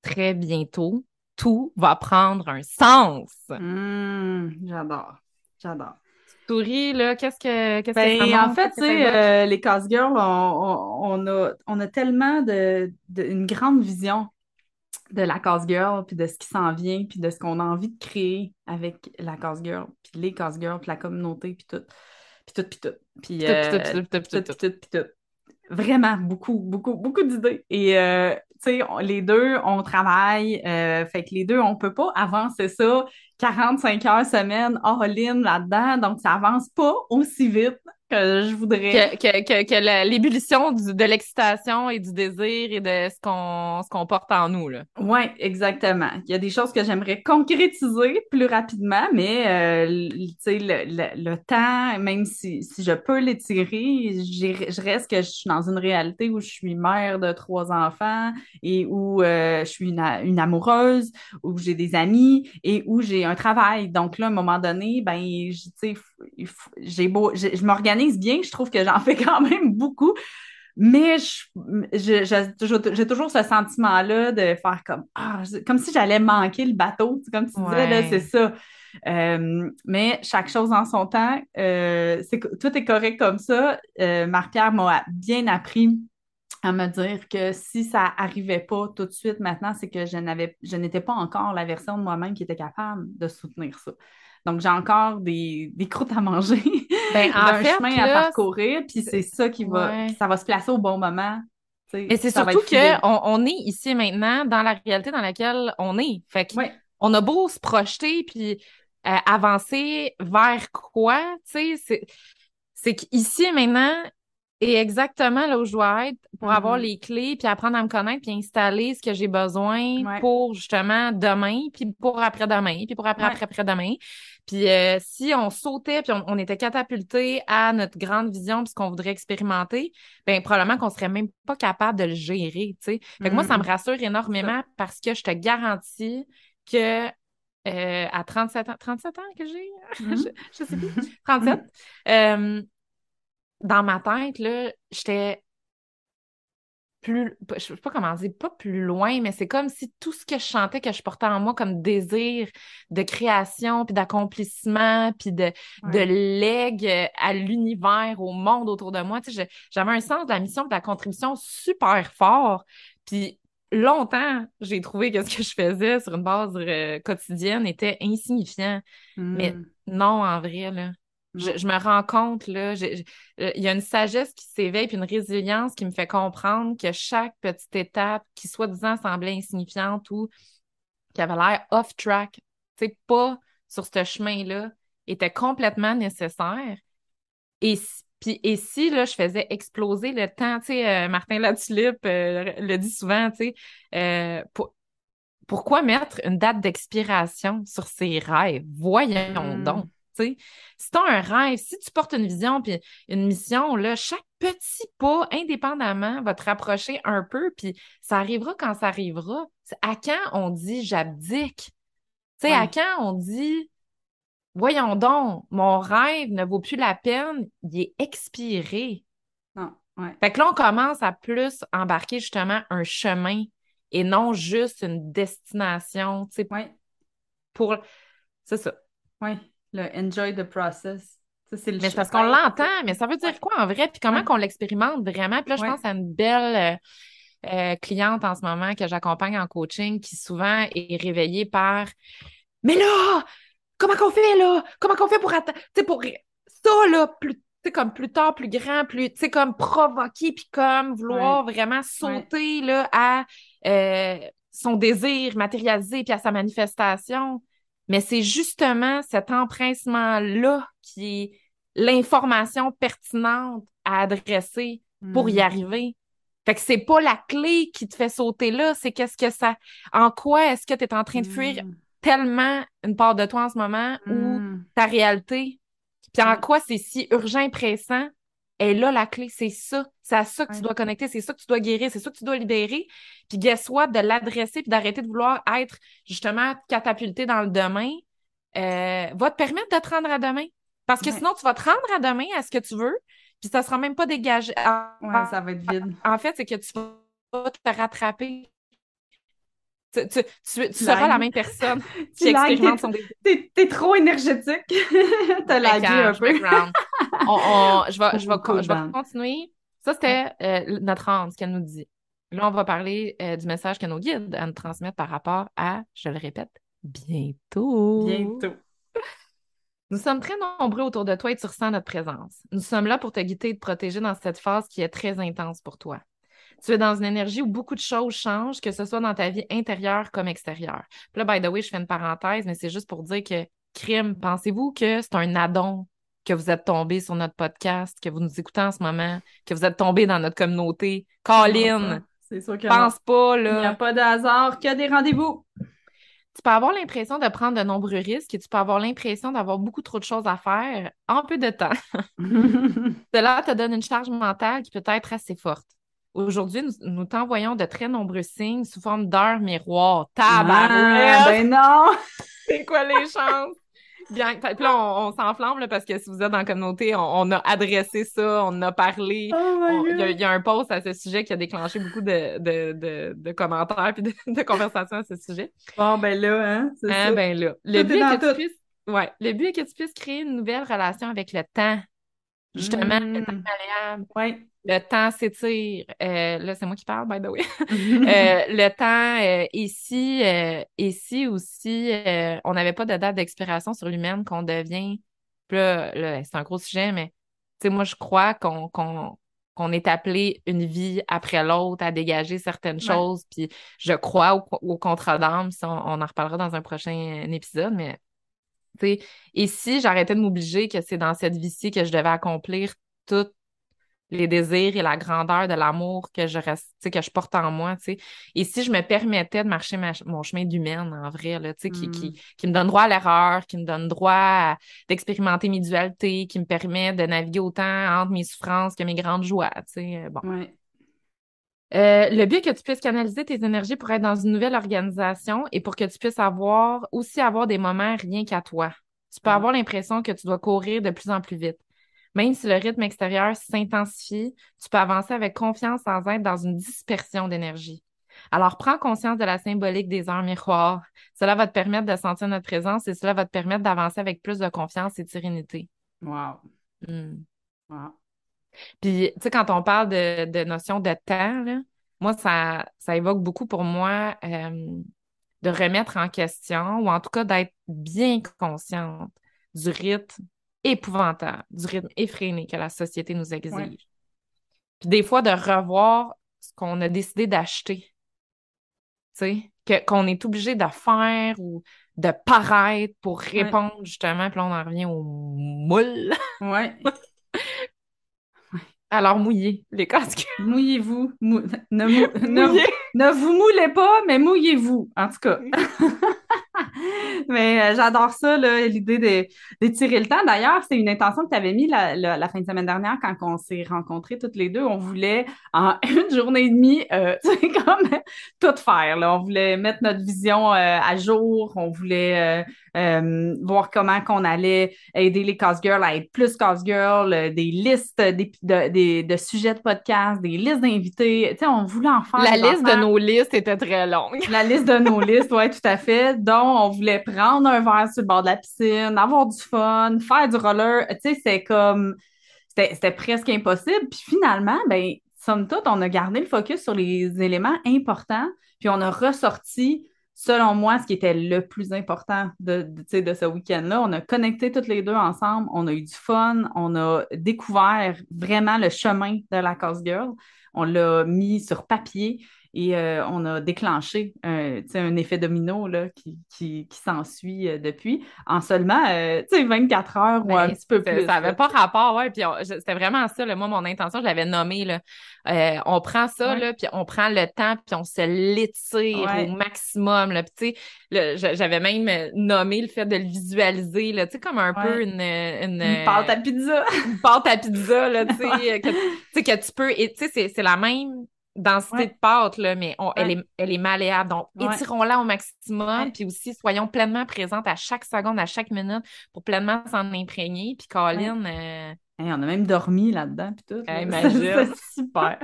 Très bientôt, tout va prendre un sens. Mmh, j'adore. J'adore souris, là, qu'est-ce que, qu'est-ce ben, En fait, tu sais, euh, les Cause Girls, on, a, on a tellement de, une grande vision de la Cause Girl, puis de ce qui s'en vient, puis de ce qu'on a envie de créer avec la Cause Girl, puis les Cause Girls, puis la communauté, puis tout. Puis tout, puis tout. Puis tout, tout, tout, tout, tout, tout, Vraiment, beaucoup, beaucoup, beaucoup d'idées. Et, euh, tu les deux, on travaille. Euh, fait que les deux, on peut pas avancer ça 45 heures semaine all-in là-dedans. Donc, ça avance pas aussi vite que je voudrais. Que, que, que, l'ébullition de l'excitation et du désir et de ce qu'on ce qu'on porte en nous. Là. Oui, exactement. Il y a des choses que j'aimerais concrétiser plus rapidement, mais euh, le, le, le, temps, même si, si je peux l'étirer, je reste que je suis dans une réalité où je suis mère de trois enfants et où euh, je suis une, une amoureuse, où j'ai des amis et où j'ai un travail. Donc là, à un moment donné, ben, j'ai beau, je m'organise bien. Je trouve que j'en fais quand même beaucoup. Mais j'ai toujours ce sentiment-là de faire comme ah, comme si j'allais manquer le bateau. Comme tu disais, c'est ça. Euh, mais chaque chose en son temps, euh, tout est correct comme ça. Euh, Marc-Pierre m'a bien appris à me dire que si ça arrivait pas tout de suite maintenant, c'est que je n'avais je n'étais pas encore la version de moi-même qui était capable de soutenir ça. Donc, j'ai encore des, des croûtes à manger, ben, [LAUGHS] un chemin à parcourir, puis c'est ça qui va, ça va se placer au bon moment. Et c'est surtout qu'on on est ici maintenant dans la réalité dans laquelle on est. Fait qu'on a beau se projeter puis euh, avancer vers quoi, tu sais, c'est qu'ici maintenant, et exactement là où je dois être pour avoir mm-hmm. les clés, puis apprendre à me connaître, puis installer ce que j'ai besoin pour justement demain, puis pour après-demain, puis pour après-après-après-demain. Puis euh, si on sautait, puis on, était catapulté à notre grande vision, puis ce qu'on voudrait expérimenter, ben probablement qu'on serait même pas capable de le gérer, tu sais. Fait que moi, ça me mm-hmm. rassure énormément parce que je te garantis que euh, à 37 ans, 37 ans que j'ai, [LAUGHS] mm-hmm. je, sais plus, 37, euh, dans ma tête, là, j'étais plus, je sais pas comment dire, pas plus loin, mais c'est comme si tout ce que je chantais, que je portais en moi comme désir de création, puis d'accomplissement, puis de, de legs à l'univers, au monde autour de moi. Tu sais, j'avais un sens de la mission, de la contribution super fort. Puis longtemps, j'ai trouvé que ce que je faisais sur une base euh, quotidienne était insignifiant. Mais hmm. non, en vrai, là. Je, me rends compte, là, il y a une sagesse qui s'éveille, puis une résilience qui me fait comprendre que chaque petite étape qui, soi-disant, semblait insignifiante ou qui avait l'air off-track, pas sur ce chemin-là, était complètement nécessaire. Et, puis, et si, là, je faisais exploser le temps, tu sais, euh, Martin Latulippe euh, le dit souvent, tu sais, euh, pourquoi mettre une date d'expiration sur ses rêves? Voyons hmm. donc. Si tu as un rêve, si tu portes une vision puis une mission, là, chaque petit pas, indépendamment, va te rapprocher un peu, puis ça arrivera quand ça arrivera. À quand on dit j'abdique? À quand on dit voyons donc, mon rêve ne vaut plus la peine, il est expiré. Non, ouais. Fait que là, on commence à plus embarquer justement un chemin et non juste une destination, sais, ouais. pour... C'est ça. Oui. Le enjoy the process. mais c'est parce qu'on l'entend, mais ça veut dire quoi en vrai? Puis comment qu'on l'expérimente vraiment? Puis là, je pense à une belle euh, euh, cliente en ce moment que j'accompagne en coaching qui souvent est réveillée par Mais là, comment qu'on fait là? Comment qu'on fait pour atteindre? pour ça, là, plus comme plus tard, plus grand, plus, tu sais, comme provoquer, puis comme vouloir vraiment sauter, là, à euh, son désir matérialisé, puis à sa manifestation. Mais c'est justement cet empressement-là qui est l'information pertinente à adresser pour y mm. arriver. Fait que c'est pas la clé qui te fait sauter là, c'est qu'est-ce que ça. En quoi est-ce que tu es en train de fuir mm. tellement une part de toi en ce moment ou mm. ta réalité? Puis en quoi c'est si urgent et pressant? Et là, la clé, c'est ça. C'est à ça que tu dois connecter, c'est ça que tu dois guérir, c'est ça que tu dois libérer. Puis guess what? De l'adresser puis d'arrêter de vouloir être justement catapulté dans le demain euh, va te permettre de te rendre à demain. Parce que sinon, tu vas te rendre à demain à ce que tu veux, puis ça sera même pas dégagé. Ouais, ça va être vide. En fait, c'est que tu vas te rattraper. Tu, tu, tu, seras la même personne [LAUGHS] qui expérimente son T'es es trop énergétique. [LAUGHS] T'as lagué un peu. [LAUGHS] on, je vais, je vais, je vais continuer. Ça, c'était euh, notre âme, ce qu'elle nous dit. Là, on va parler euh, du message que nos guides à nous transmettre par rapport à, je le répète, bientôt. Bientôt. Nous sommes très nombreux autour de toi et tu ressens notre présence. Nous sommes là pour te guider et te protéger dans cette phase qui est très intense pour toi. Tu es dans une énergie où beaucoup de choses changent, que ce soit dans ta vie intérieure comme extérieure. Puis là, by the way, je fais une parenthèse, mais c'est juste pour dire que crime, pensez-vous que c'est un addon que vous êtes tombé sur notre podcast, que vous nous écoutez en ce moment, que vous êtes tombé dans notre communauté? Colin! C'est sûr que Pense pas, là. Il n'y a pas de hasard, qu'il y a des rendez-vous tu peux avoir l'impression de prendre de nombreux risques et tu peux avoir l'impression d'avoir beaucoup trop de choses à faire en peu de temps. [LAUGHS] Cela te donne une charge mentale qui peut être assez forte. Aujourd'hui, nous, t'envoyons de très nombreux signes sous forme d'heures miroirs. Tabarouette! Ah, ben non! [LAUGHS] C'est quoi les chances? Bien, puis là, on, s'enflamme parce que si vous êtes dans la communauté, on, a adressé ça, on a parlé. Oh il y, a un post à ce sujet qui a déclenché beaucoup de, de, de, commentaires puis [LAUGHS] de, conversations à ce sujet. Bon, ben là, hein, c'est hein, ben là. Le but, est que tu puisses, ouais, le but est que tu puisses créer une nouvelle relation avec le temps. Justement, le temps malléable. Ouais. Le temps s'étire. Euh, là, c'est moi qui parle, by the way. [LAUGHS] euh, le temps, euh, ici, euh, ici aussi, euh, on n'avait pas de date d'expiration sur l'humaine qu'on devient. là, là c'est un gros sujet, mais tu sais, moi, je crois qu'on qu'on qu'on est appelé une vie après l'autre à dégager certaines choses. Puis je crois au, au contrat d'âme, on, on, en reparlera dans un prochain épisode, mais tu sais, ici, j'arrêtais de m'obliger que c'est dans cette vie-ci que je devais accomplir toutes les désirs et la grandeur de l'amour que je reste, que je porte en moi, tu sais. Et si je me permettais de marcher mon chemin d'humaine, en vrai, là, sais, qui, qui, mm. qui, me donne droit à l'erreur, qui me donne droit d'expérimenter mes dualités, qui me permet de naviguer autant entre mes souffrances que mes grandes joies, tu sais, euh, bon. Euh, le but est que tu puisses canaliser tes énergies pour être dans une nouvelle organisation et pour que tu puisses avoir aussi avoir des moments rien qu'à toi. Tu peux mm. avoir l'impression que tu dois courir de plus en plus vite. Même si le rythme extérieur s'intensifie, tu peux avancer avec confiance sans être dans une dispersion d'énergie. Alors, prends conscience de la symbolique des heures miroirs. Cela va te permettre de sentir notre présence et cela va te permettre d'avancer avec plus de confiance et de sérénité. Wow. Hmm. wow. Puis, tu sais, quand on parle de, de notion de temps, moi, ça, ça évoque beaucoup pour moi euh, de remettre en question ou en tout cas d'être bien consciente du rythme épouvantable, du rythme effréné que la société nous exige. Puis des fois, de revoir ce qu'on a décidé d'acheter. Tu sais, qu'on est obligé de faire ou de paraître pour répondre justement, puis là, on en revient au moule. Ouais. [LAUGHS] Alors, mouillez les casques. [LAUGHS] Mouillez-vous. ne, vous moulez pas, mais mouillez-vous, en tout cas. [LAUGHS] Mais euh, j'adore ça, l'idée d'étirer le temps. D'ailleurs, c'est une intention que tu avais mis la, fin de semaine dernière quand on s'est rencontrés toutes les deux. On voulait, en [LAUGHS] une journée et demie, euh, [LAUGHS] comme tout faire. Là. On voulait mettre notre vision euh, à jour. On voulait euh, voir comment qu'on allait aider les cause girls à être plus cause girls, des listes des, de, de, sujets de podcast, des listes d'invités. Tu sais, on voulait en faire. La liste de nos listes était très longue. La liste de nos [LAUGHS] listes, oui, tout à fait. Donc, on voulait prendre un verre sur le bord de la piscine, avoir du fun, faire du roller. Tu sais, c'est comme, c'était presque impossible. Puis finalement, ben, somme toute, on a gardé le focus sur les éléments importants, puis on a ressorti selon moi, ce qui était le plus important de, de, ce week-end-là. On a connecté toutes les deux ensemble, on a eu du fun, on a découvert vraiment le chemin de la Cause Girl, on l'a mis sur papier, et euh, on a déclenché un, un effet domino là, qui, qui, qui s'ensuit euh, depuis en seulement euh, 24 heures ou un ben, petit peu plus. Ça n'avait pas rapport, ouais. Puis c'était vraiment ça, là, moi, mon intention, je l'avais nommé. Là. Euh, on prend ça, là, puis on prend le temps, puis on se l'étire au maximum. Là. Puis, j'avais même nommé le fait de le visualiser, là, tu sais, comme un peu une, une, une. pâte à pizza. Une pâte à pizza, là, tu sais, [LAUGHS] que, que tu peux. Tu sais, c'est la même densité de pâte, là, mais elle, est, elle est malléable. Donc, étirons-la au maximum, puis aussi soyons pleinement présentes à chaque seconde, à chaque minute pour pleinement s'en imprégner. Puis Colin... Euh, on a même dormi là-dedans, puis tout. [LAUGHS] c'est super.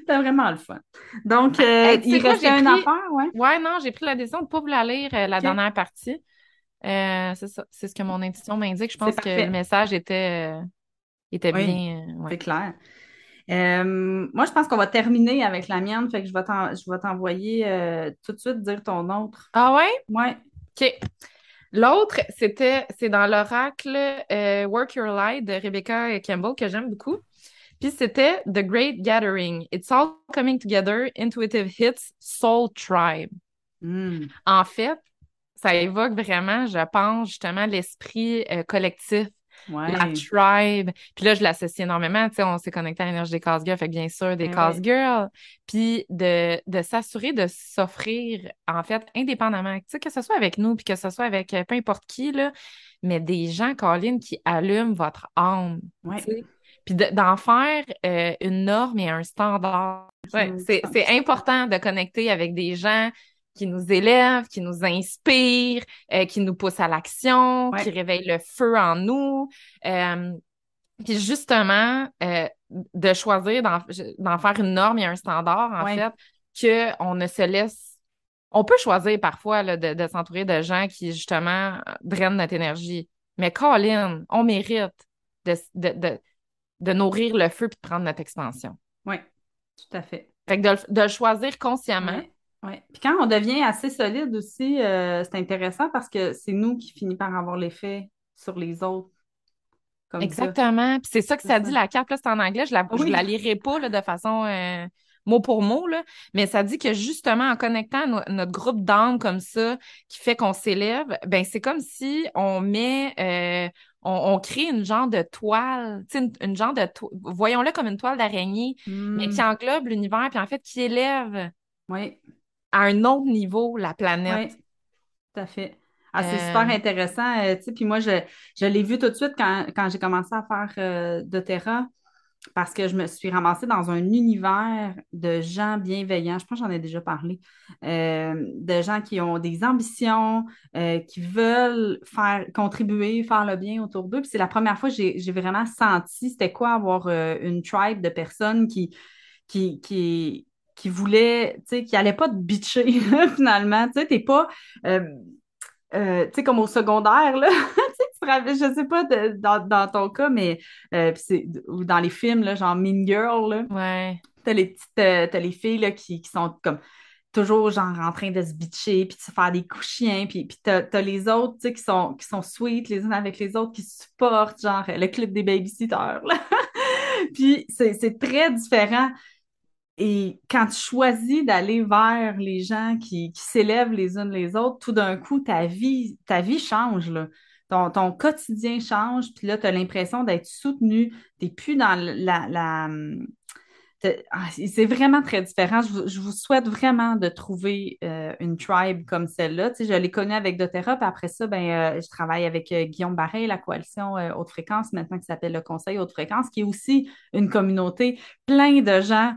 C'était vraiment le fun. Donc, euh, il restait une affaire, ouais? Ouais, non, j'ai pris la décision de ne pas vous la lire, euh, la dernière partie. c'est ça, c'est ce que mon intuition m'indique. Je pense que le message était, était bien... C'est clair. Euh, moi, je pense qu'on va terminer avec la mienne, fait que je vais t'envoyer euh, tout de suite dire ton autre. Ah ouais? Ouais. OK. L'autre, c'était, c'est dans l'oracle euh, Work Your Light de Rebecca Campbell que j'aime beaucoup. Puis c'était The Great Gathering. It's all coming together, intuitive hits, soul tribe. Hmm. En fait, ça évoque vraiment, je pense, justement, l'esprit collectif la tribe. Puis là, je l'associe énormément. Tu sais, on s'est connecté à l'énergie des cause girls, fait que bien sûr, des cause girls. Puis de, de s'assurer de s'offrir, en fait, indépendamment. Tu sais, que ce soit avec nous, puis que ce soit avec euh, peu importe qui, là, mais des gens, Colin, qui allument votre âme. Puis d'en faire euh, une norme et un standard. Ouais, c'est important de connecter avec des gens qui nous élève, qui nous inspire, euh, qui nous pousse à l'action, qui réveille le feu en nous. Euh, puis justement, euh, de choisir d'en faire une norme et un standard, en fait, qu'on ne se laisse. On peut choisir parfois là, de, de s'entourer de gens qui, justement, drainent notre énergie. Mais Colin, on mérite de, de, de, nourrir le feu puis de prendre notre expansion. Oui, tout à fait. Fait que de, de le choisir consciemment. Oui. Puis quand on devient assez solide aussi, euh, c'est intéressant parce que c'est nous qui finissons par avoir l'effet sur les autres. Exactement. Puis c'est ça que ça, dit, la carte, là, c'est en anglais. Je la, la lirai pas là, de façon euh, mot pour mot, là. mais ça dit que justement, en connectant notre groupe d'âmes comme ça, qui fait qu'on s'élève, ben c'est comme si on met... Euh, on, crée une genre de toile, une, une genre de voyons-le comme une toile d'araignée, mais qui hmm. englobe l'univers, puis en fait qui élève oui à un autre niveau la planète. Oui, tout à fait. Ah, c'est super euh, intéressant. Euh, puis moi, je, je l'ai vu tout de suite quand, j'ai commencé à faire euh, de Terra parce que je me suis ramassée dans un univers de gens bienveillants. Je pense que j'en ai déjà parlé. de gens qui ont des ambitions, qui veulent faire contribuer, faire le bien autour d'eux. Puis c'est la première fois que j'ai vraiment senti c'était quoi avoir une tribe de personnes qui, qui, qui, qui voulait, tu sais, qui allait pas te bitcher, [LAUGHS] finalement. Tu sais, t'es pas, euh, euh, tu sais, comme au secondaire, là. [LAUGHS] tu sais, je sais pas dans, dans, ton cas, mais euh, ou dans les films, là, genre Mean Girl, là. Ouais. T'as les petites, t'as les filles, là, qui, qui sont comme toujours genre en train de se bitcher puis de se faire des coups chiens puis, puis t'as, as les autres tu sais qui sont qui sont sweet les uns avec les autres qui supportent genre le clip des babysitters [LAUGHS] puis c'est, c'est très différent et quand tu choisis d'aller vers les gens qui, qui s'élèvent les unes les autres, tout d'un coup, ta vie, ta vie change, là. Ton, ton quotidien change, puis là, tu as l'impression d'être soutenu. Tu n'es plus dans la, la, ah, c'est vraiment très différent. Je vous, souhaite vraiment de trouver euh, une tribe comme celle-là. Tu sais, je l'ai connue avec doTERRA, puis après ça, ben, euh, je travaille avec euh, Guillaume Barret, la coalition Haute Fréquence, maintenant qui s'appelle le Conseil Haute Fréquence, qui est aussi une communauté plein de gens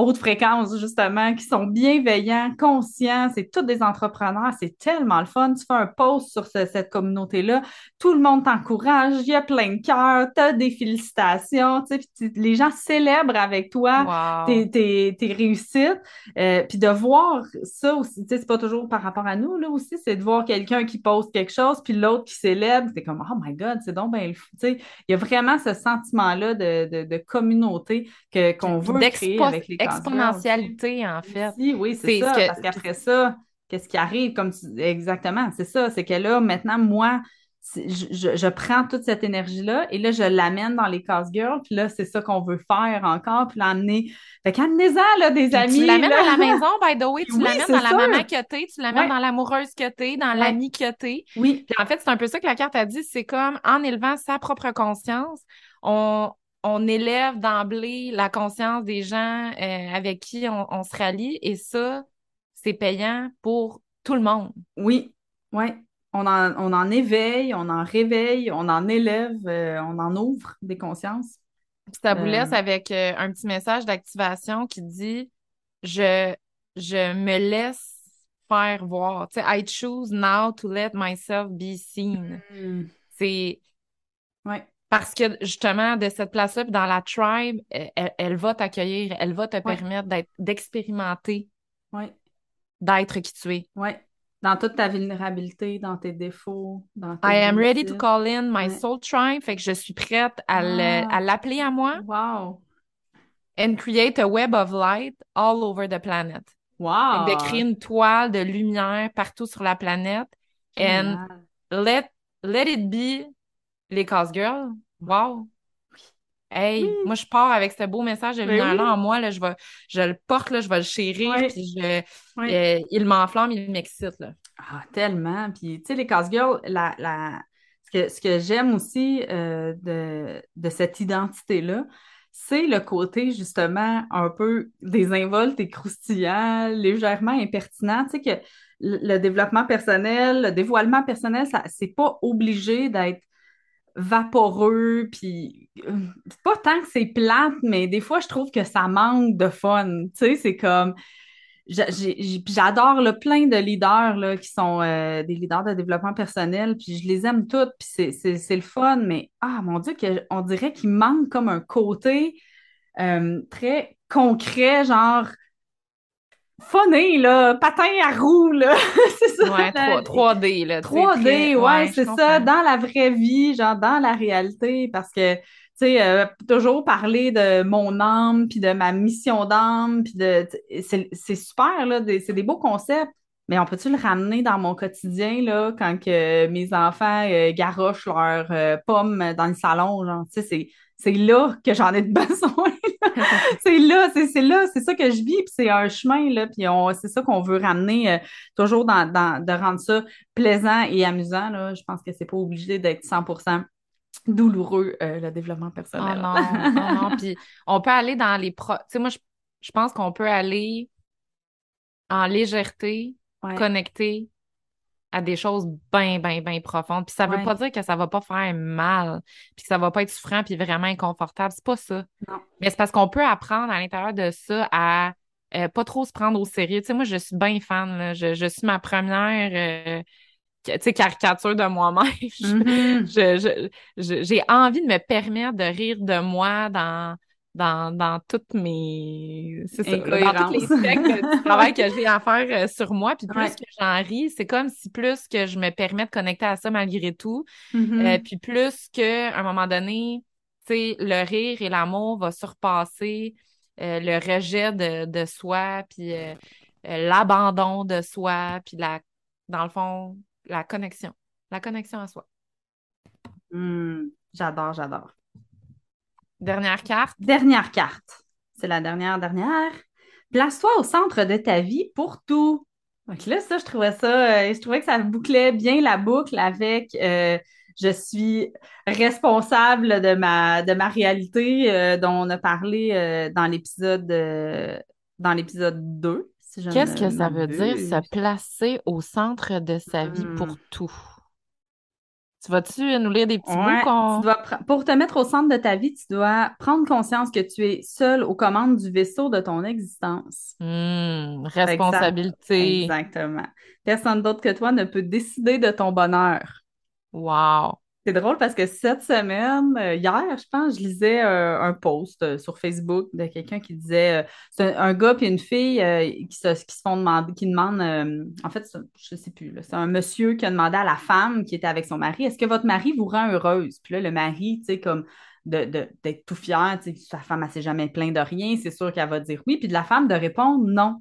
haute fréquence, justement, qui sont bienveillants, conscients. C'est tous des entrepreneurs. C'est tellement le fun. Tu fais un post sur cette communauté-là. Tout le monde t'encourage. Il y a plein de cœurs. Tu as des félicitations. Tu sais, les gens célèbrent avec toi tes, tes, tes, réussites. Euh, puis de voir ça aussi, tu sais, c'est pas toujours par rapport à nous, là aussi, c'est de voir quelqu'un qui poste quelque chose, puis l'autre qui célèbre. C'est comme, oh my God, c'est donc ben, tu sais, il y a vraiment ce sentiment-là de, de, de communauté que, qu'on veut créer avec les exponentialité, en fait. oui, c'est ça. Parce qu'après ça, qu'est-ce qui arrive? Comme Exactement, c'est ça. C'est que là, maintenant, moi, je, je, prends toute cette énergie-là et là, je l'amène dans les casse girls. Puis là, c'est ça qu'on veut faire encore. Puis l'amener. Fait qu'amenez-en, là, des amis. Tu l'amènes à la [LAUGHS] maison, by the way. Tu l'amènes dans la maman que t'es. Tu l'amènes dans l'amoureuse que t'es, dans l'ami que t'es. Oui. Puis en fait, c'est un peu ça que la carte a dit. C'est comme en élevant sa propre conscience, on, on élève d'emblée la conscience des gens euh, avec qui on, se rallie et ça, c'est payant pour tout le monde. Oui, oui. On en, on en éveille, on en réveille, on en élève, euh, on en ouvre des consciences. ça vous laisse euh, avec un petit message d'activation qui dit je, je me laisse faire voir. Tu sais, I choose now to let myself be seen. Mm. C'est. Ouais. Parce que justement, de cette place-là, dans la tribe, elle, va t'accueillir, elle va te permettre d'expérimenter, d'être qui tu es. Oui. Dans toute ta vulnérabilité, dans tes défauts, dans tes I am ready to call in my soul tribe. Fait que je suis prête à ah. l'appeler à moi. Wow. And create a web of light all over the planet. Wow. de créer une toile de lumière partout sur la planète. And let, let it be les casse girls. Wow! Hey, moi, je pars avec ce beau message de ben lumière-là en moi. Là, je, vais, je le porte, là, je vais le chérir, puis je, euh, il m'enflamme, il m'excite. Ah, tellement. Puis, tu sais, les casse-girls, la, la... ce que, ce que j'aime aussi euh, de, de cette identité-là, c'est le côté, justement, un peu désinvolte et croustillant, légèrement impertinent. Tu sais, que le développement personnel, le dévoilement personnel, ça, c'est pas obligé d'être vaporeux, puis euh, pas tant que c'est plate, mais des fois, je trouve que ça manque de fun. Tu sais, c'est comme... J'adore plein de leaders qui sont euh, des leaders de développement personnel, puis je les aime toutes, puis c'est le fun, mais ah mon Dieu, on dirait qu'il manque comme un côté euh, très concret, genre funny, là, patin à roue, là. [LAUGHS] c'est ça. Ouais, 3, d là. 3D, ouais, c'est ça, dans la vraie vie, genre dans la réalité, parce que, tu sais, euh, toujours parler de mon âme, puis de ma mission d'âme, puis de... C'est super, là, c'est des beaux concepts, mais on peut-tu le ramener dans mon quotidien, là, quand que mes enfants euh, garochent leurs euh, pommes dans le salon, genre, tu sais, c'est c'est là que j'en ai besoin. [LAUGHS] c'est là, c'est là, c'est ça que je vis, puis c'est un chemin, là, puis c'est ça qu'on veut ramener, euh, toujours dans, dans, de rendre ça plaisant et amusant, là. Je pense que c'est pas obligé d'être 100% douloureux, euh, le développement personnel. Oh non, non, non, [LAUGHS] puis on peut aller dans les... Pro... Tu sais, moi, je, je, pense qu'on peut aller en légèreté, connecté, à des choses bien, bien, bien profondes. Puis ça veut pas dire que ça va pas faire mal, puis que ça va pas être souffrant, puis vraiment inconfortable. C'est pas ça. Mais c'est parce qu'on peut apprendre à l'intérieur de ça à euh, pas trop se prendre au sérieux. Tu sais, moi, je suis bien fan. Là. Je, je suis ma première euh, tu sais, caricature de moi-même. [LAUGHS] Mm-hmm. J'ai envie de me permettre de rire de moi dans dans, dans toutes mes c'est ça, dans tous les [LAUGHS] travail que j'ai à faire euh, sur moi puis plus que j'en ris c'est comme si plus que je me permets de connecter à ça malgré tout mm-hmm. euh, puis plus que à un moment donné tu sais le rire et l'amour va surpasser euh, le rejet de, de soi puis l'abandon de soi puis la dans le fond la connexion la connexion à soi. Mm, j'adore j'adore Dernière carte. Dernière carte. C'est la dernière, dernière. Place-toi au centre de ta vie pour tout. Donc là, ça, je trouvais ça, euh, je trouvais que ça bouclait bien la boucle avec euh, je suis responsable de ma de ma réalité euh, dont on a parlé dans l'épisode dans l'épisode 2. Qu'est-ce que ça veut dire se placer au centre de sa vie pour hmm. tout? Tu vas-tu nous lire des petits bouts Pour te mettre au centre de ta vie, tu dois prendre conscience que tu es seul aux commandes du vaisseau de ton existence. Mmh, responsabilité. Exactement. Personne d'autre que toi ne peut décider de ton bonheur. Wow. C'est drôle parce que cette semaine, euh, hier, je pense, je lisais euh, un post euh, sur Facebook de quelqu'un qui disait c'est un, gars et une fille qui, se, qui se font demander, qui demandent en fait, je sais plus, c'est un monsieur qui a demandé à la femme qui était avec son mari Est-ce que votre mari vous rend heureuse? Puis là, le mari, tu sais, comme d'être de, tout fier, sa femme, elle s'est jamais plainte de rien, c'est sûr qu'elle va dire oui, puis de la femme de répondre non.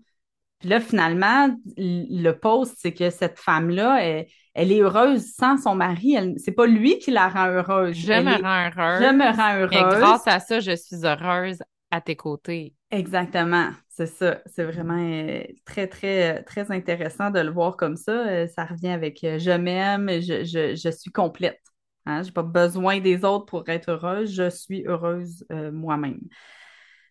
Puis là, finalement, le post, c'est que cette femme-là, elle, elle, est heureuse sans son mari. C'est pas lui qui la rend heureuse. Je me rends heureuse. Je me rends heureuse. Mais grâce à ça, je suis heureuse à tes côtés. Exactement, c'est ça. C'est vraiment euh, très, très, très intéressant de le voir comme ça. Euh, ça revient avec euh, je m'aime, je, je, je, suis complète. Hein? Je n'ai pas besoin des autres pour être heureuse. Je suis heureuse moi-même.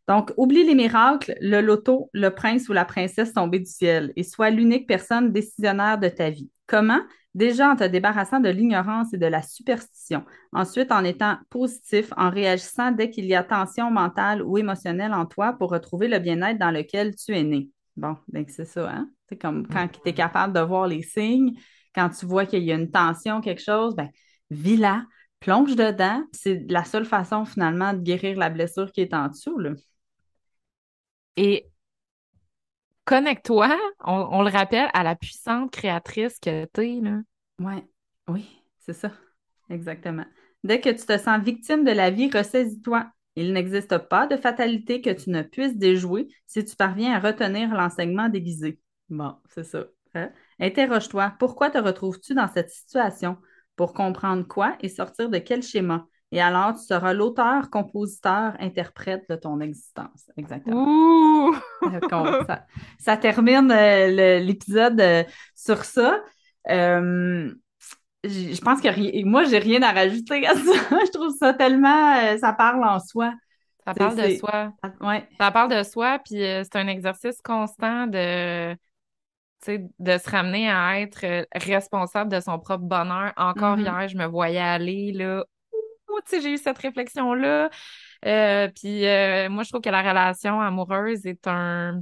Donc, oublie les miracles, le loto, le prince ou la princesse tombée du ciel et sois l'unique personne décisionnaire de ta vie. Comment? Déjà en te débarrassant de l'ignorance et de la superstition. Ensuite, en étant positif, en réagissant dès qu'il y a tension mentale ou émotionnelle en toi pour retrouver le bien-être dans lequel tu es né. Bon, donc c'est ça, hein? C'est comme quand tu es capable de voir les signes, quand tu vois qu'il y a une tension, quelque chose, ben, vis-la, plonge dedans. C'est la seule façon finalement de guérir la blessure qui est en dessous. Là. Et connecte-toi, on, le rappelle, à la puissante créatrice que tu es. Là. Ouais. Oui, c'est ça. Exactement. Dès que tu te sens victime de la vie, ressaisis-toi. Il n'existe pas de fatalité que tu ne puisses déjouer si tu parviens à retenir l'enseignement déguisé. Bon, c'est ça. Hein? Interroge-toi. Pourquoi te retrouves-tu dans cette situation? Pour comprendre quoi et sortir de quel schéma? Et alors, tu seras l'auteur, compositeur, interprète de ton existence. Exactement. Ça, termine euh, l'épisode euh, sur ça. Euh, je pense que moi, j'ai rien à rajouter à ça. [LAUGHS] je trouve ça tellement. ça parle en soi. Ça parle de soi. Ouais. Ça parle de soi, puis c'est un exercice constant de de se ramener à être responsable de son propre bonheur. Encore mm-hmm. hier, je me voyais aller là, j'ai eu cette réflexion-là. Euh, puis euh, moi, je trouve que la relation amoureuse est un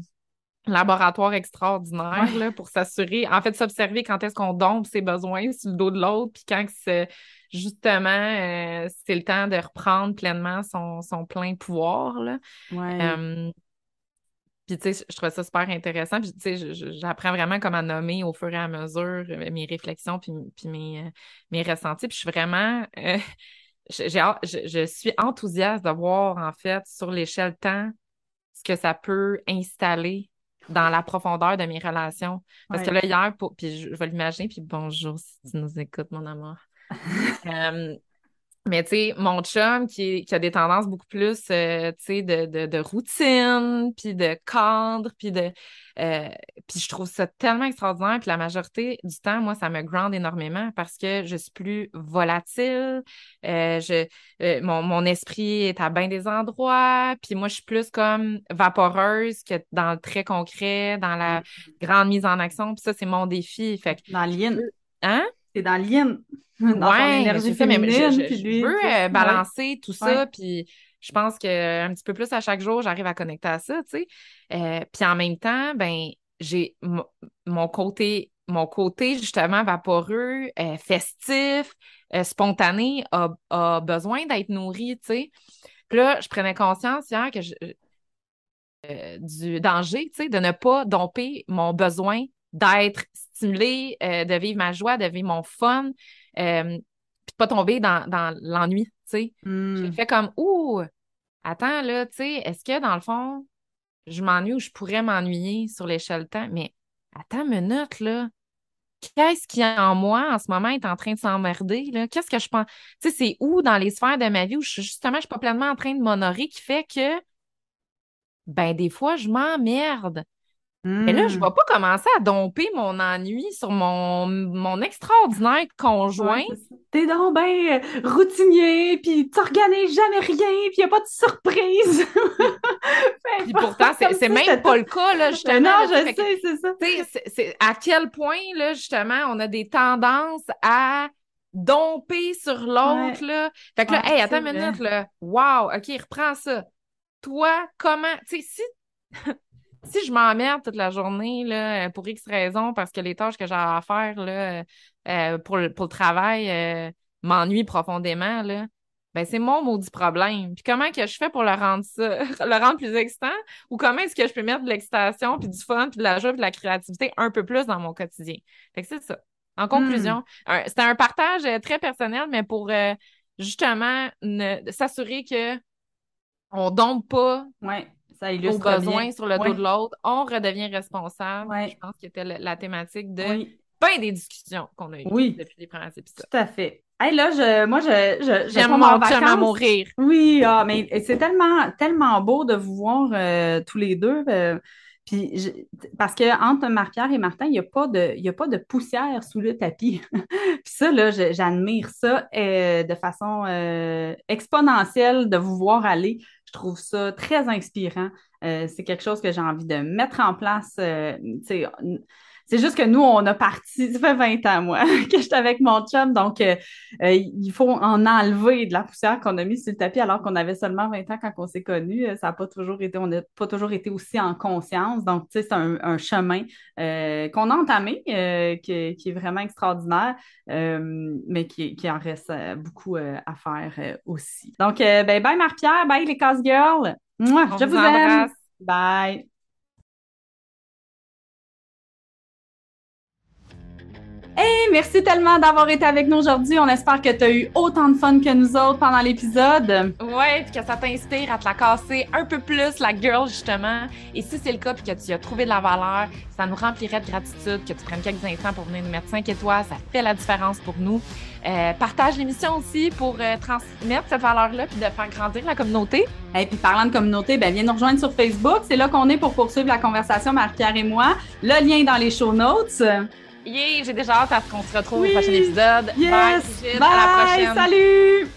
laboratoire extraordinaire là, pour s'assurer, en fait, s'observer quand est-ce qu'on dompe ses besoins sur le dos de l'autre, puis quand c'est justement euh, c'est le temps de reprendre pleinement son, son plein pouvoir. Là. puis, tu sais, je trouve ça super intéressant. Puis, tu sais, j'apprends vraiment comme à nommer au fur et à mesure mes réflexions puis, puis mes, mes ressentis. Puis, je suis vraiment je, suis enthousiaste de voir, en fait, sur l'échelle temps, ce que ça peut installer dans la profondeur de mes relations. Parce que là, hier, puis je, vais l'imaginer, puis bonjour si tu nous écoutes, mon amour. [LAUGHS] Euh, mais tu sais, mon chum qui, qui, a des tendances beaucoup plus, euh, tu sais, de, de, de, routine, puis de cadre, puis de... Euh, puis je trouve ça tellement extraordinaire. Puis la majorité du temps, moi, ça me ground énormément parce que je suis plus volatile. Euh, je, mon, mon esprit est à bien des endroits. Puis moi, je suis plus comme vaporeuse que dans le très concret, dans la grande mise en action. Puis ça, c'est mon défi. Fait que, dans. Hein? [LAUGHS] C'est dans l'yin. dans ouais, énergie féminine. je, je, veux euh, balancer tout ça, puis je pense que un petit peu plus à chaque jour, j'arrive à connecter à ça, tu sais. Euh, puis en même temps, ben j'ai mon côté mon côté justement vaporeux, euh, festif, spontané a, a besoin d'être nourri, tu sais. Puis là, je prenais conscience hier que je, du danger, tu sais, de ne pas domper mon besoin d'être stimulé, de vivre ma joie, de vivre mon fun, euh, puis pas tomber dans, dans l'ennui, tu sais. Hmm. J'ai fait comme, ouh, attends, là, tu sais, est-ce que dans le fond, je m'ennuie ou je pourrais m'ennuyer sur l'échelle temps? Mais attends une minute, là. Qu'est-ce qui en moi en ce moment est en train de s'emmerder? là? Qu'est-ce que je pense? Tu sais, c'est où dans les sphères de ma vie où je, justement je suis pas pleinement en train de m'honorer qui fait que ben des fois je m'emmerde. Mais là, je ne hmm. vais pas commencer à domper mon ennui sur mon, mon extraordinaire conjoint. T'es donc euh, routinier, puis tu n'organises jamais rien, puis il n'y a pas de surprise. [LAUGHS] puis pourtant, c'est même pas le cas, là, justement. Non, je sais, c'est ça. C'est à quel point, là, justement, on a des tendances à domper sur l'autre, là. Fait que là, hey, attends une minute, là. Wow, OK, reprends ça. Toi, comment, tu sais, si, si je m'emmerde toute la journée, là, pour X raisons, parce que les tâches que j'ai à faire, là, euh, pour, le, pour le travail, euh, m'ennuient profondément, là, ben c'est mon maudit problème. Puis comment que je fais pour le rendre ça, [LAUGHS] le rendre plus excitant? Ou comment est-ce que je peux mettre de l'excitation, puis du fun, puis de la joie, puis de la créativité un peu plus dans mon quotidien? Fait que c'est ça. En conclusion, hmm. c'était un partage euh, très personnel, mais pour euh, justement s'assurer que on dompe pas ouais, ça aux besoins sur le dos de l'autre, on redevient responsable. Je pense que c'était la, thématique de oui. des discussions qu'on a eues depuis les premiers épisodes. Tout à fait. Hey, là, je, moi, je, j'aime mon à mourir. Oui, ah, mais c'est tellement, tellement beau de vous voir euh, tous les deux. Euh, puis parce que entre Marc-Pierre et Martin, il n'y a, pas de, a pas de poussière sous le tapis. [LAUGHS] puis ça, là, j'admire ça euh, de façon exponentielle de vous voir aller. Trouve ça très inspirant. c'est quelque chose que j'ai envie de mettre en place. C'est juste que nous, on a parti, ça fait 20 ans, moi, [LAUGHS] que j'étais avec mon chum, donc euh, euh, il faut en enlever de la poussière qu'on a mis sur le tapis alors qu'on avait seulement 20 ans quand on s'est connus. Ça n'a pas toujours été, on n'a pas toujours été aussi en conscience. Donc, tu sais, c'est un, chemin euh, qu'on a entamé, qui, est vraiment extraordinaire, mais qui, en reste beaucoup à faire aussi. Donc, ben, bye Marc-Pierre, bye les Cause Girls. Moi, je vous, vous aime. Bye. Hey, merci tellement d'avoir été avec nous aujourd'hui. On espère que tu as eu autant de fun que nous autres pendant l'épisode. Ouais, puis que ça t'inspire à te la casser un peu plus, la girl, justement. Et si c'est le cas, puis que tu as trouvé de la valeur, ça nous remplirait de gratitude que tu prennes quelques instants pour venir nous mettre 5 étoiles. Ça fait la différence pour nous. Euh, partage l'émission aussi pour euh, transmettre cette valeur-là puis de faire grandir la communauté. Et puis parlant de communauté, ben viens nous rejoindre sur Facebook. C'est là qu'on est pour poursuivre la conversation, Marc-Pierre et moi. Le lien est dans les show notes. Yeah, j'ai déjà hâte à ce qu'on se retrouve au prochain épisode. Yes. Bye, à la prochaine. Salut!